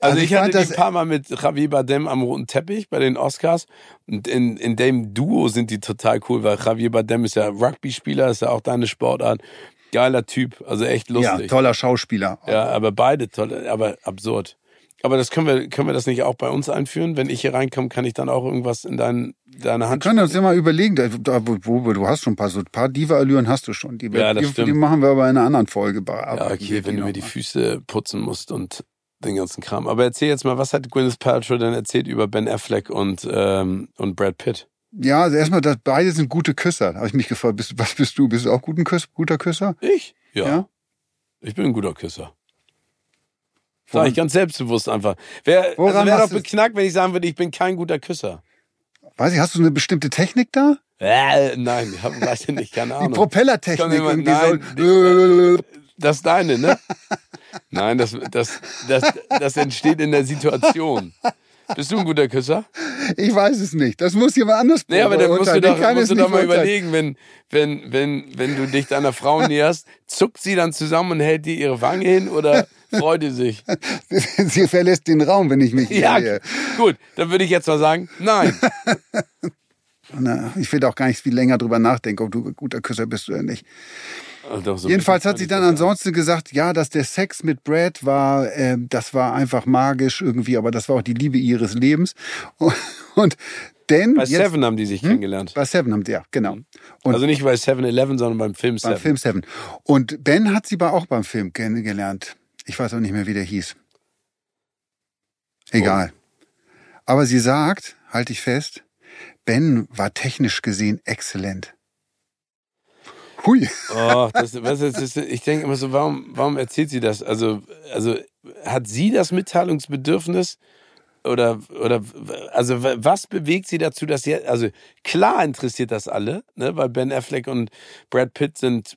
Also, also ich, ich hatte das ein paar Mal mit Javier Bardem am roten Teppich bei den Oscars und in, in dem Duo sind die total cool, weil Javier Bardem ist ja Rugby-Spieler, ist ja auch deine Sportart. Geiler Typ, also echt lustig. Ja, toller Schauspieler. Ja, aber beide tolle, aber absurd. Aber das können wir, können wir das nicht auch bei uns einführen? Wenn ich hier reinkomme, kann ich dann auch irgendwas in dein, deine Hand Wir können uns ja mal überlegen, da, wo, wo, du hast schon ein paar, so ein paar Diva-Allüren hast du schon. Die, ja, das die, stimmt. die machen wir aber in einer anderen Folge. Ja, okay, wenn du mir die Füße putzen musst und den ganzen Kram. Aber erzähl jetzt mal, was hat Gwyneth Paltrow denn erzählt über Ben Affleck und, ähm, und Brad Pitt? Ja, also erstmal, dass beide sind gute Küsser. Habe ich mich gefragt, bist, was bist du? Bist du auch guten Küss, guter Küsser? Ich? Ja. ja. Ich bin ein guter Küsser. Sag ich ganz selbstbewusst einfach. Wer, also wäre doch beknackt, wenn ich sagen würde, ich bin kein guter Küsser. Weiß ich, hast du eine bestimmte Technik da? Äh, nein, ich hab, weiß ich nicht, keine Ahnung. Die Propellertechnik. Jemand, nein, so das ist deine, ne? *laughs* Nein, das, das, das, das entsteht in der Situation. Bist du ein guter Küsser? Ich weiß es nicht. Das muss jemand anders Nee, aber dann musst du doch, musst du doch mal überlegen, wenn, wenn, wenn, wenn du dich deiner Frau näherst, zuckt sie dann zusammen und hält dir ihre Wange hin oder freut sie sich? *laughs* sie verlässt den Raum, wenn ich mich Ja, nähe. gut. Dann würde ich jetzt mal sagen, nein. *laughs* Na, ich will auch gar nicht viel länger drüber nachdenken, ob du ein guter Küsser bist oder nicht. So Jedenfalls hat sie dann ansonsten gesagt, ja, dass der Sex mit Brad war, äh, das war einfach magisch irgendwie, aber das war auch die Liebe ihres Lebens. Und, *laughs* und denn bei jetzt, Seven haben die sich hm? kennengelernt. Bei Seven haben sie, ja, genau. Und also nicht bei Seven Eleven, sondern beim Film Seven. Beim Film Seven. Und Ben hat sie aber auch beim Film kennengelernt. Ich weiß auch nicht mehr, wie der hieß. Egal. Oh. Aber sie sagt, halte ich fest, Ben war technisch gesehen exzellent. Hui. Oh, das, was, das ist, ich denke immer so, warum, warum erzählt sie das? Also, also hat sie das Mitteilungsbedürfnis? Oder, oder, also was bewegt sie dazu, dass sie, also klar interessiert das alle, ne, weil Ben Affleck und Brad Pitt sind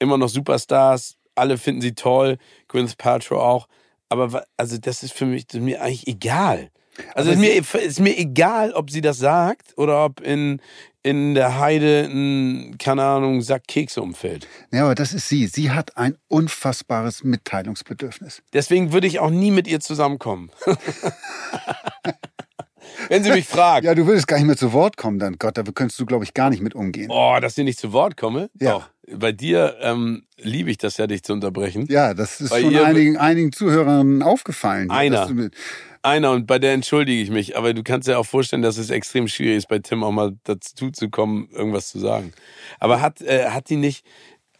immer noch Superstars, alle finden sie toll, Gwyneth Paltrow auch, aber also das ist für mich, das ist mir eigentlich egal. Also ist mir, ist mir egal, ob sie das sagt oder ob in, in der Heide ein, keine Ahnung, Sack Kekse umfällt. Ja, aber das ist sie. Sie hat ein unfassbares Mitteilungsbedürfnis. Deswegen würde ich auch nie mit ihr zusammenkommen. *laughs* Wenn sie mich fragt. Ja, du würdest gar nicht mehr zu Wort kommen, dann Gott, da könntest du, glaube ich, gar nicht mit umgehen. Oh, dass ich nicht zu Wort komme? Ja. Doch. Bei dir ähm, liebe ich das ja, dich zu unterbrechen. Ja, das ist Bei schon einigen, einigen Zuhörern aufgefallen. Einer. Einer und bei der entschuldige ich mich, aber du kannst dir auch vorstellen, dass es extrem schwierig ist, bei Tim auch mal dazu zu kommen, irgendwas zu sagen. Aber hat, äh, hat die nicht,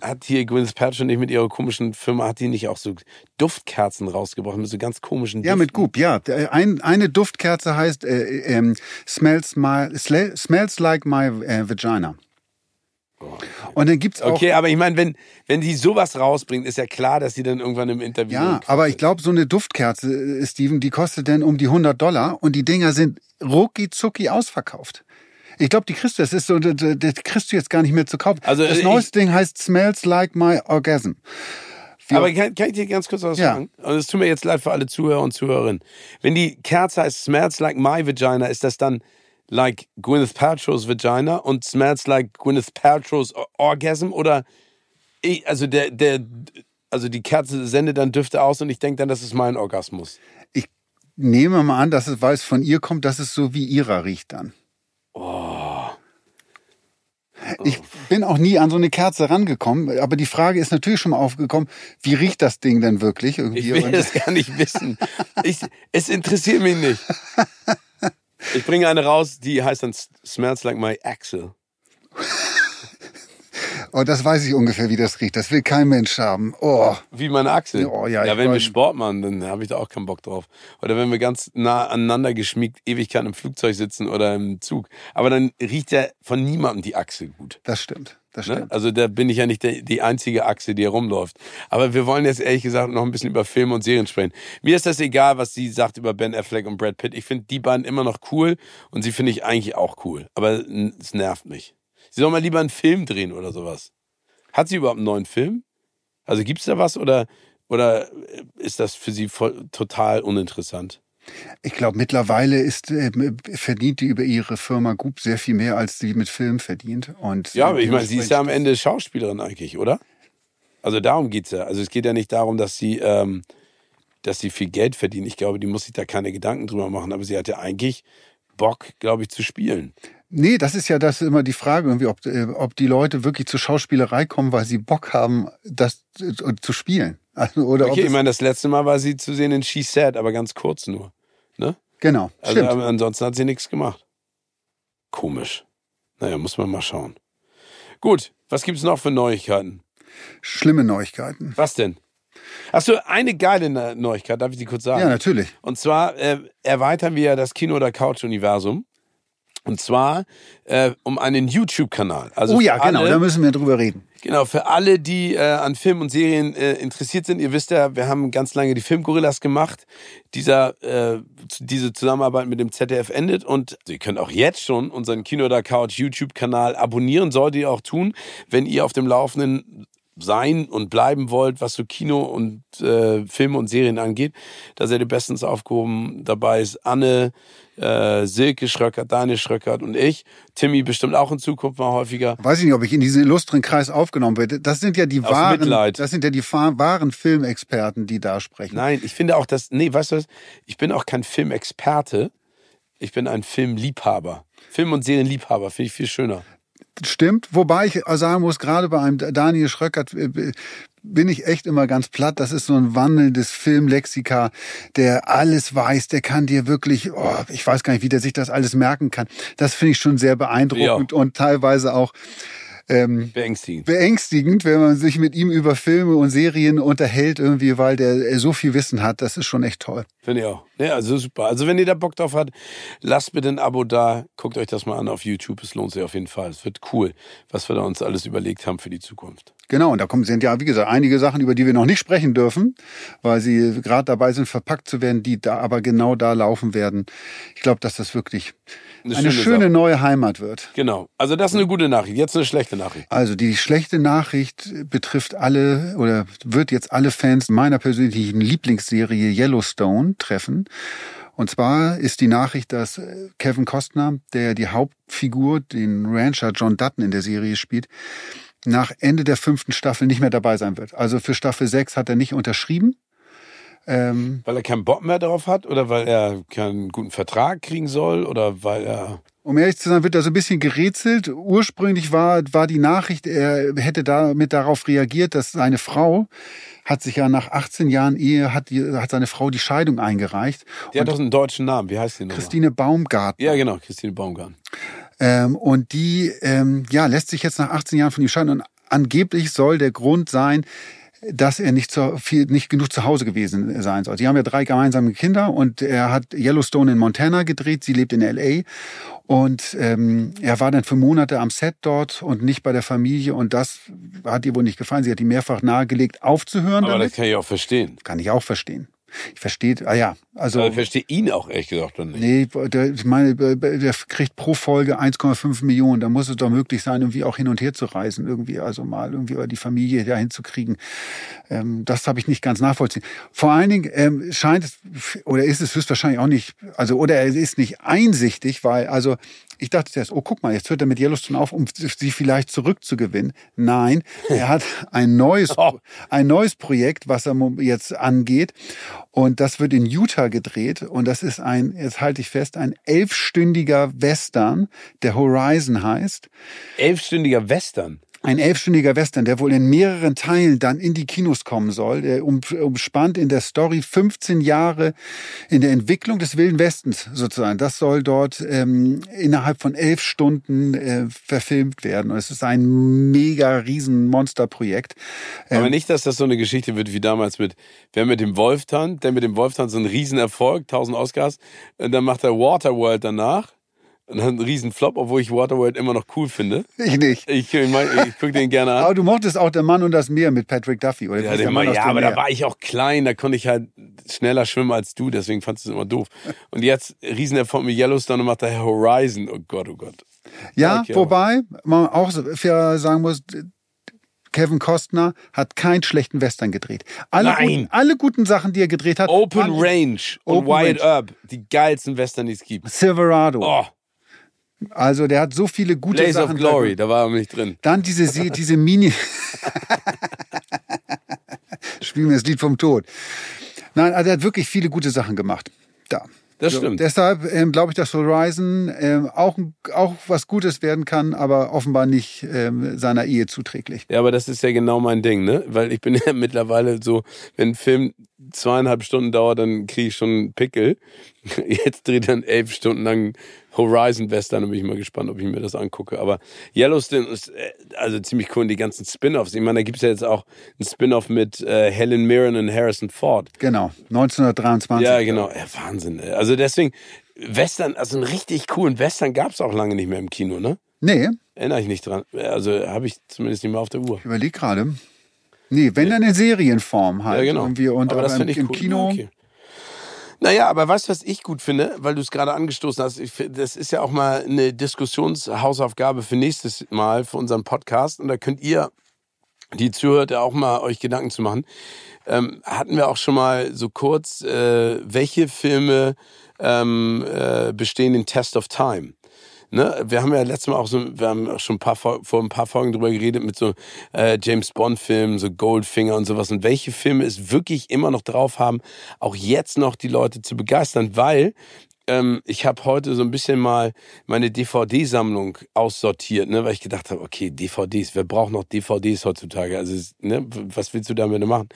hat hier Gwyneth Paltrow nicht mit ihrer komischen Firma, hat die nicht auch so Duftkerzen rausgebracht mit so ganz komischen Ja, Düften? mit Goop, ja. Ein, eine Duftkerze heißt äh, ähm, smells, my, smells like my äh, vagina. Und dann gibt's auch. Okay, aber ich meine, wenn, wenn die sowas rausbringt, ist ja klar, dass sie dann irgendwann im Interview. Ja, aber ich glaube, so eine Duftkerze, äh, Steven, die kostet dann um die 100 Dollar und die Dinger sind rucki zucki ausverkauft. Ich glaube, die kriegst du, das ist so, das, kriegst du jetzt gar nicht mehr zu kaufen. Also, das ich- neueste Ding heißt Smells Like My Orgasm. Wie Aber kann, kann ich dir ganz kurz was Ja. sagen? Und es tut mir jetzt leid für alle Zuhörer und Zuhörerinnen. Wenn die Kerze heißt Smells Like My Vagina, ist das dann like Gwyneth Paltrow's Vagina und Smells Like Gwyneth Paltrow's Orgasm? Oder, ich, also der, der, also die Kerze sendet dann Düfte aus und ich denke dann, das ist mein Orgasmus. ich nehme mal an, dass es, weil es von ihr kommt, dass es so wie ihrer riecht dann. Ich bin auch nie an so eine Kerze rangekommen, aber die Frage ist natürlich schon mal aufgekommen, wie riecht das Ding denn wirklich irgendwie? Ich will das gar nicht wissen. Ich, es interessiert mich nicht. *laughs* Ich bringe eine raus, die heißt dann Smells Like My Axel. *laughs* oh, das weiß ich ungefähr, wie das riecht. Das will kein Mensch haben. Oh, Wie meine Achsel. Oh, ja, ja wenn wir. Sport machen, dann habe ich da auch keinen Bock drauf. Oder wenn wir ganz nah aneinander geschmiegt Ewigkeiten im Flugzeug sitzen oder im Zug. Aber dann riecht ja von niemandem die Achse gut. das stimmt. Ne? Also da bin ich ja nicht der, die einzige Achse, die herumläuft. Aber wir wollen jetzt ehrlich gesagt noch ein bisschen über Filme und Serien sprechen. Mir ist das egal, was sie sagt über Ben Affleck und Brad Pitt. Ich finde die beiden immer noch cool und sie finde ich eigentlich auch cool. Aber es nervt mich. Sie soll mal lieber einen Film drehen oder sowas. Hat sie überhaupt einen neuen Film? Also gibt's da was oder, oder ist das für sie voll, total uninteressant? Ich glaube, mittlerweile ist, äh, verdient die über ihre Firma Goop sehr viel mehr, als sie mit Film verdient. Und Ja, aber ich meine, sie ist ja am Ende Schauspielerin eigentlich, oder? Also darum geht's ja. Also es geht ja nicht darum, dass sie, ähm, dass sie viel Geld verdient. Ich glaube, die muss sich da keine Gedanken drüber machen. Aber sie hat ja eigentlich Bock, glaube ich, zu spielen. Nee, das ist ja das ist immer die Frage, irgendwie, ob, äh, ob die Leute wirklich zur Schauspielerei kommen, weil sie Bock haben, das äh, zu spielen. Also, oder Okay, ich es, meine, das letzte Mal war sie zu sehen in She Said, aber ganz kurz nur. Ne? genau, Also stimmt. aber ansonsten hat sie nichts gemacht. Komisch. Naja, muss man mal schauen. Gut, was gibt's noch für Neuigkeiten? Schlimme Neuigkeiten. Was denn? Achso, eine geile Ne- Neuigkeit, darf ich die kurz sagen? Ja, natürlich. Und zwar äh, erweitern wir ja das Kino- oder Couch-Universum. Und zwar äh, um einen YouTube-Kanal. Also oh ja, genau, alle, da müssen wir drüber reden. Genau, für alle, die äh, an Filmen und Serien äh, interessiert sind, ihr wisst ja, wir haben ganz lange die Filmgorillas gemacht. Dieser, äh, diese Zusammenarbeit mit dem ZDF endet und ihr könnt auch jetzt schon unseren Kino oder Couch YouTube-Kanal abonnieren, solltet ihr auch tun, wenn ihr auf dem Laufenden sein und bleiben wollt, was so Kino und äh, Filme und Serien angeht. Da seid ihr bestens aufgehoben. Dabei ist Anne, äh, Silke Schröckert, Daniel Schröckert und ich. Timmy bestimmt auch in Zukunft mal häufiger. Weiß ich nicht, ob ich in diesen illustren Kreis aufgenommen werde. Das sind ja die Aus wahren, Mitleid. das sind ja die wahren Filmexperten, die da sprechen. Nein, ich finde auch, dass, nee, weißt du was? Ich bin auch kein Filmexperte. Ich bin ein Filmliebhaber. Film- und Serienliebhaber finde ich viel schöner. Stimmt, wobei ich sagen muss, gerade bei einem Daniel Schröckert äh, bin ich echt immer ganz platt. Das ist so ein wandelndes Filmlexika, der alles weiß, der kann dir wirklich, oh, ich weiß gar nicht, wie der sich das alles merken kann. Das finde ich schon sehr beeindruckend und teilweise auch ähm, Beängstigend. beängstigend, wenn man sich mit ihm über Filme und Serien unterhält, irgendwie, weil der äh, so viel Wissen hat. Das ist schon echt toll. Finde ich auch. Ja, also super. Also wenn ihr da Bock drauf habt, lasst bitte ein Abo da. Guckt euch das mal an auf YouTube. Es lohnt sich auf jeden Fall. Es wird cool, was wir da uns alles überlegt haben für die Zukunft. Genau, und da kommen, sind ja, wie gesagt, einige Sachen, über die wir noch nicht sprechen dürfen, weil sie gerade dabei sind, verpackt zu werden, die da aber genau da laufen werden. Ich glaube, dass das wirklich Eine eine, schöne schöne neue Heimat wird. Genau. Also das ist eine gute Nachricht. Jetzt eine schlechte Nachricht. Also die schlechte Nachricht betrifft alle oder wird jetzt alle Fans meiner persönlichen Lieblingsserie Yellowstone treffen. Und zwar ist die Nachricht, dass äh, Kevin Costner, der die Hauptfigur, den Rancher John Dutton in der Serie spielt, nach Ende der fünften Staffel nicht mehr dabei sein wird. Also für Staffel 6 hat er nicht unterschrieben. Ähm, weil er keinen Bock mehr darauf hat oder weil er keinen guten Vertrag kriegen soll oder weil er um ehrlich zu sein, wird da so ein bisschen gerätselt. Ursprünglich war, war die Nachricht, er hätte damit darauf reagiert, dass seine Frau hat sich ja nach 18 Jahren Ehe, hat, die, hat seine Frau die Scheidung eingereicht. Die hat doch einen deutschen Namen. Wie heißt die noch? Christine Baumgarten. Ja, genau, Christine Baumgarten. Ähm, und die ähm, ja, lässt sich jetzt nach 18 Jahren von ihm scheiden. Und angeblich soll der Grund sein, dass er nicht, zu, viel, nicht genug zu Hause gewesen sein soll. Sie haben ja drei gemeinsame Kinder und er hat Yellowstone in Montana gedreht, sie lebt in LA und ähm, er war dann für Monate am Set dort und nicht bei der Familie und das hat ihr wohl nicht gefallen. Sie hat ihm mehrfach nahegelegt, aufzuhören. Aber damit. das kann ich auch verstehen. Kann ich auch verstehen. Ich verstehe, ah ja, also. Aber ich verstehe ihn auch ehrlich gesagt dann nicht. Nee, der, ich meine, der kriegt pro Folge 1,5 Millionen. Da muss es doch möglich sein, irgendwie auch hin und her zu reisen, irgendwie, also mal irgendwie die Familie dahin zu kriegen. Ähm, das habe ich nicht ganz nachvollziehen. Vor allen Dingen ähm, scheint es, oder ist es höchstwahrscheinlich auch nicht, also, oder er ist nicht einsichtig, weil, also, ich dachte zuerst, oh, guck mal, jetzt hört er mit Yellowstone auf, um sie vielleicht zurückzugewinnen. Nein, er hat ein neues, *laughs* oh. ein neues Projekt, was er jetzt angeht. Und das wird in Utah gedreht. Und das ist ein, jetzt halte ich fest, ein elfstündiger Western, der Horizon heißt. Elfstündiger Western? Ein elfstündiger Western, der wohl in mehreren Teilen dann in die Kinos kommen soll. Der umspannt in der Story 15 Jahre in der Entwicklung des Wilden Westens sozusagen. Das soll dort ähm, innerhalb von elf Stunden äh, verfilmt werden. Und es ist ein mega riesen Monsterprojekt. Ähm, Aber nicht, dass das so eine Geschichte wird wie damals mit, wer mit dem Wolf tanzt, der mit dem Wolf tanzt, so ein Riesenerfolg, 1000 Oscars. Und dann macht er Waterworld danach und hat einen riesen Flop, obwohl ich Waterworld immer noch cool finde. Ich nicht. Ich, ich, ich gucke den gerne an. Aber du mochtest auch Der Mann und das Meer mit Patrick Duffy, oder? Ja, der Mann, ja aber Meer. da war ich auch klein, da konnte ich halt schneller schwimmen als du, deswegen fandest du es immer doof. Und jetzt Riesenerfolg mit Yellowstone und macht der Horizon. Oh Gott, oh Gott. Ja, okay, wobei man auch fair sagen muss, Kevin Costner hat keinen schlechten Western gedreht. Alle, Nein. Guten, alle guten Sachen, die er gedreht hat. Open Range und Wild Up, die geilsten Western, die es gibt. Silverado. Oh. Also der hat so viele gute Blaze Sachen. of Glory, da war er nicht drin. Dann diese, diese Mini. *laughs* Spielen wir das Lied vom Tod. Nein, also er hat wirklich viele gute Sachen gemacht. Da. Das stimmt. So, deshalb ähm, glaube ich, dass Horizon ähm, auch, auch was Gutes werden kann, aber offenbar nicht ähm, seiner Ehe zuträglich. Ja, aber das ist ja genau mein Ding, ne? Weil ich bin *laughs* ja mittlerweile so, wenn ein Film zweieinhalb Stunden dauert, dann kriege ich schon einen Pickel. *laughs* Jetzt dreht er elf Stunden lang Horizon Western und bin ich mal gespannt, ob ich mir das angucke. Aber Yellowstone ist äh, also ziemlich cool, die ganzen Spin-offs. Ich meine, da gibt es ja jetzt auch einen Spin-off mit äh, Helen Mirren und Harrison Ford. Genau, 1923. Ja, genau. Ja, Wahnsinn. Also deswegen, Western, also einen richtig coolen Western gab es auch lange nicht mehr im Kino, ne? Nee. Erinnere ich nicht dran. Also habe ich zumindest nicht mehr auf der Uhr. Ich überlege gerade. Nee, wenn dann in Serienform halt. Ja, genau. Irgendwie und aber das im, ich im cool. Kino. Okay. Naja, aber weißt du, was ich gut finde, weil du es gerade angestoßen hast? Ich, das ist ja auch mal eine Diskussionshausaufgabe für nächstes Mal für unseren Podcast. Und da könnt ihr, die zuhört, ja auch mal euch Gedanken zu machen. Ähm, hatten wir auch schon mal so kurz, äh, welche Filme ähm, äh, bestehen den Test of Time? Ne, wir haben ja letztes Mal auch so, wir haben schon ein paar vor ein paar Folgen drüber geredet mit so äh, James Bond Filmen, so Goldfinger und sowas und welche Filme es wirklich immer noch drauf haben, auch jetzt noch die Leute zu begeistern, weil ähm, ich habe heute so ein bisschen mal meine DVD-Sammlung aussortiert, ne, weil ich gedacht habe, okay, DVDs, wer braucht noch DVDs heutzutage? Also, ne, was willst du damit machen?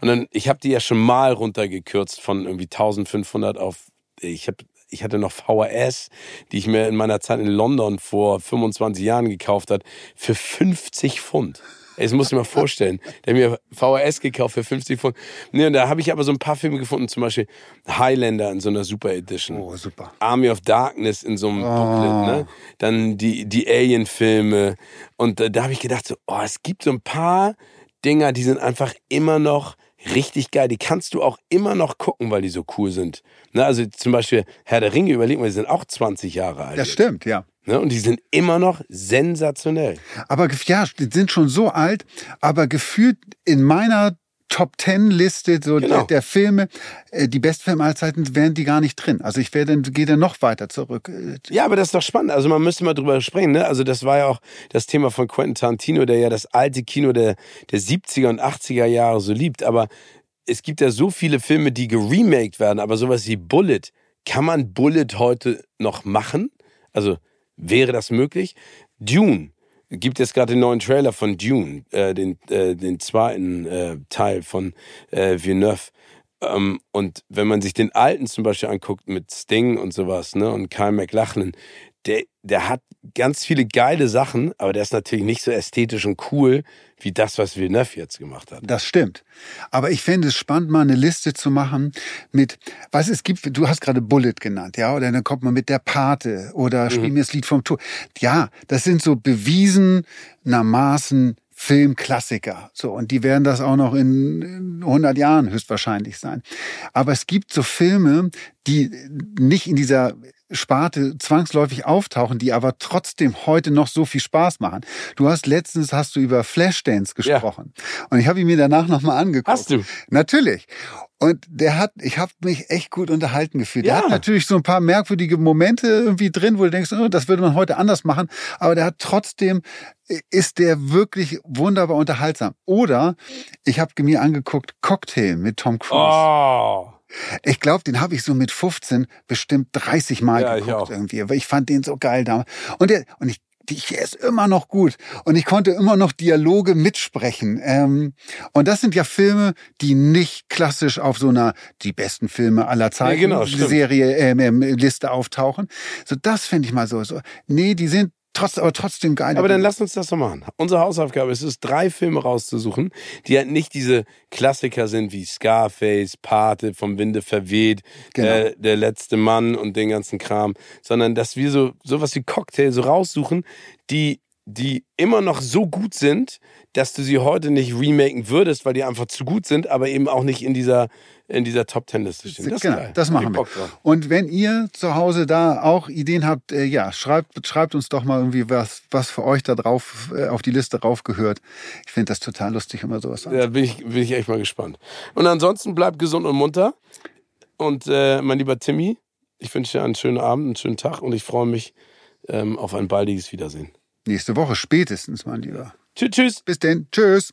Und dann, ich habe die ja schon mal runtergekürzt von irgendwie 1500 auf ich habe ich hatte noch VHS, die ich mir in meiner Zeit in London vor 25 Jahren gekauft hat, für 50 Pfund. Das muss ich mir vorstellen. Der hat mir VHS gekauft für 50 Pfund. Nee, und da habe ich aber so ein paar Filme gefunden, zum Beispiel Highlander in so einer Super Edition. Oh, super. Army of Darkness in so einem oh. Booklet, ne? Dann die, die Alien-Filme. Und da, da habe ich gedacht, so, oh, es gibt so ein paar Dinger, die sind einfach immer noch richtig geil. Die kannst du auch immer noch gucken, weil die so cool sind. Ne, also zum Beispiel Herr der Ringe, überleg mal, die sind auch 20 Jahre alt. Das stimmt, ja. Ne, und die sind immer noch sensationell. Aber ja, die sind schon so alt, aber gefühlt in meiner Top Ten Liste so Genau. der, der Filme, äh, die Bestfilme aller Zeiten, wären die gar nicht drin. Also ich dann, gehe dann noch weiter zurück. Äh, Ja, aber das ist doch spannend. Also man müsste mal drüber sprechen. Ne? Also das war ja auch das Thema von Quentin Tarantino, der ja das alte Kino der, der 70er und 80er Jahre so liebt. Aber es gibt ja so viele Filme, die geremaked werden. Aber sowas wie Bullet, kann man Bullet heute noch machen? Also wäre das möglich? Dune. Gibt jetzt gerade den neuen Trailer von Dune, äh, den, äh, den zweiten äh, Teil von äh, Villeneuve. Ähm, und wenn man sich den alten zum Beispiel anguckt mit Sting und sowas, ne, und Kyle MacLachlan, der, der hat ganz viele geile Sachen, aber der ist natürlich nicht so ästhetisch und cool wie das, was Villeneuve jetzt gemacht hat. Das stimmt. Aber ich fände es spannend, mal eine Liste zu machen mit, was es gibt, du hast gerade Bullet genannt, ja, oder dann kommt man mit der Pate oder Mhm. spiel mir das Lied vom Tod. Ja, das sind so bewiesenermaßen Filmklassiker. So, und die werden das auch noch in in 100 Jahren höchstwahrscheinlich sein. Aber es gibt so Filme, die nicht in dieser Sparte zwangsläufig auftauchen, die aber trotzdem heute noch so viel Spaß machen. Du hast letztens hast du über Flashdance Ja. gesprochen und ich habe ihn mir danach nochmal angeguckt. Hast du? Natürlich. Und der hat, ich habe mich echt gut unterhalten gefühlt. Der Ja. hat natürlich so ein paar merkwürdige Momente irgendwie drin, wo du denkst, oh, das würde man heute anders machen. Aber der hat trotzdem, ist der wirklich wunderbar unterhaltsam. Oder ich habe mir angeguckt Cocktail mit Tom Cruise. Oh. Ich glaube, den habe ich so mit 15 bestimmt 30 Mal Ja, ich geguckt irgendwie. Aber ich fand den so geil damals. Und der, und ich, die- der ist immer noch gut. Und ich konnte immer noch Dialoge mitsprechen. Ähm, und das sind ja Filme, die nicht klassisch auf so einer die besten Filme aller Zeiten genau, stimmt. Serie ähm, ähm, Liste auftauchen. So das finde ich mal so so. Nee, die sind trotz aber trotzdem geil. Aber dann lass uns das doch machen. Unsere Hausaufgabe ist es, drei Filme rauszusuchen, die halt nicht diese Klassiker sind wie Scarface, Pate, vom Winde verweht, Genau. äh, der letzte Mann und den ganzen Kram, sondern dass wir so sowas wie Cocktail so raussuchen, die die immer noch so gut sind, dass du sie heute nicht remaken würdest, weil die einfach zu gut sind, aber eben auch nicht in dieser in dieser Top Ten Liste stehen. Das genau, das machen wir. Und wenn ihr zu Hause da auch Ideen habt, äh, ja, schreibt, schreibt uns doch mal irgendwie was, was für euch da drauf äh, auf die Liste raufgehört. Ich finde das total lustig, immer sowas. Da bin ich, bin ich echt mal gespannt. Und ansonsten bleibt gesund und munter. Und äh, mein lieber Timmy, ich wünsche dir einen schönen Abend, einen schönen Tag und ich freue mich ähm, auf ein baldiges Wiedersehen. Nächste Woche spätestens, mein Lieber. Tschüss, tschüss. Bis denn. Tschüss.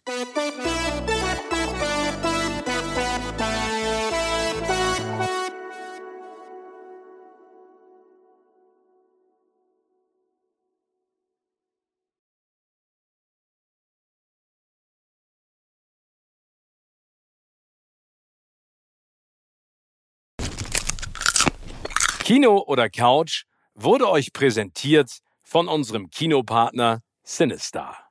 Kino oder Couch wurde euch präsentiert von unserem Kinopartner Sinistar.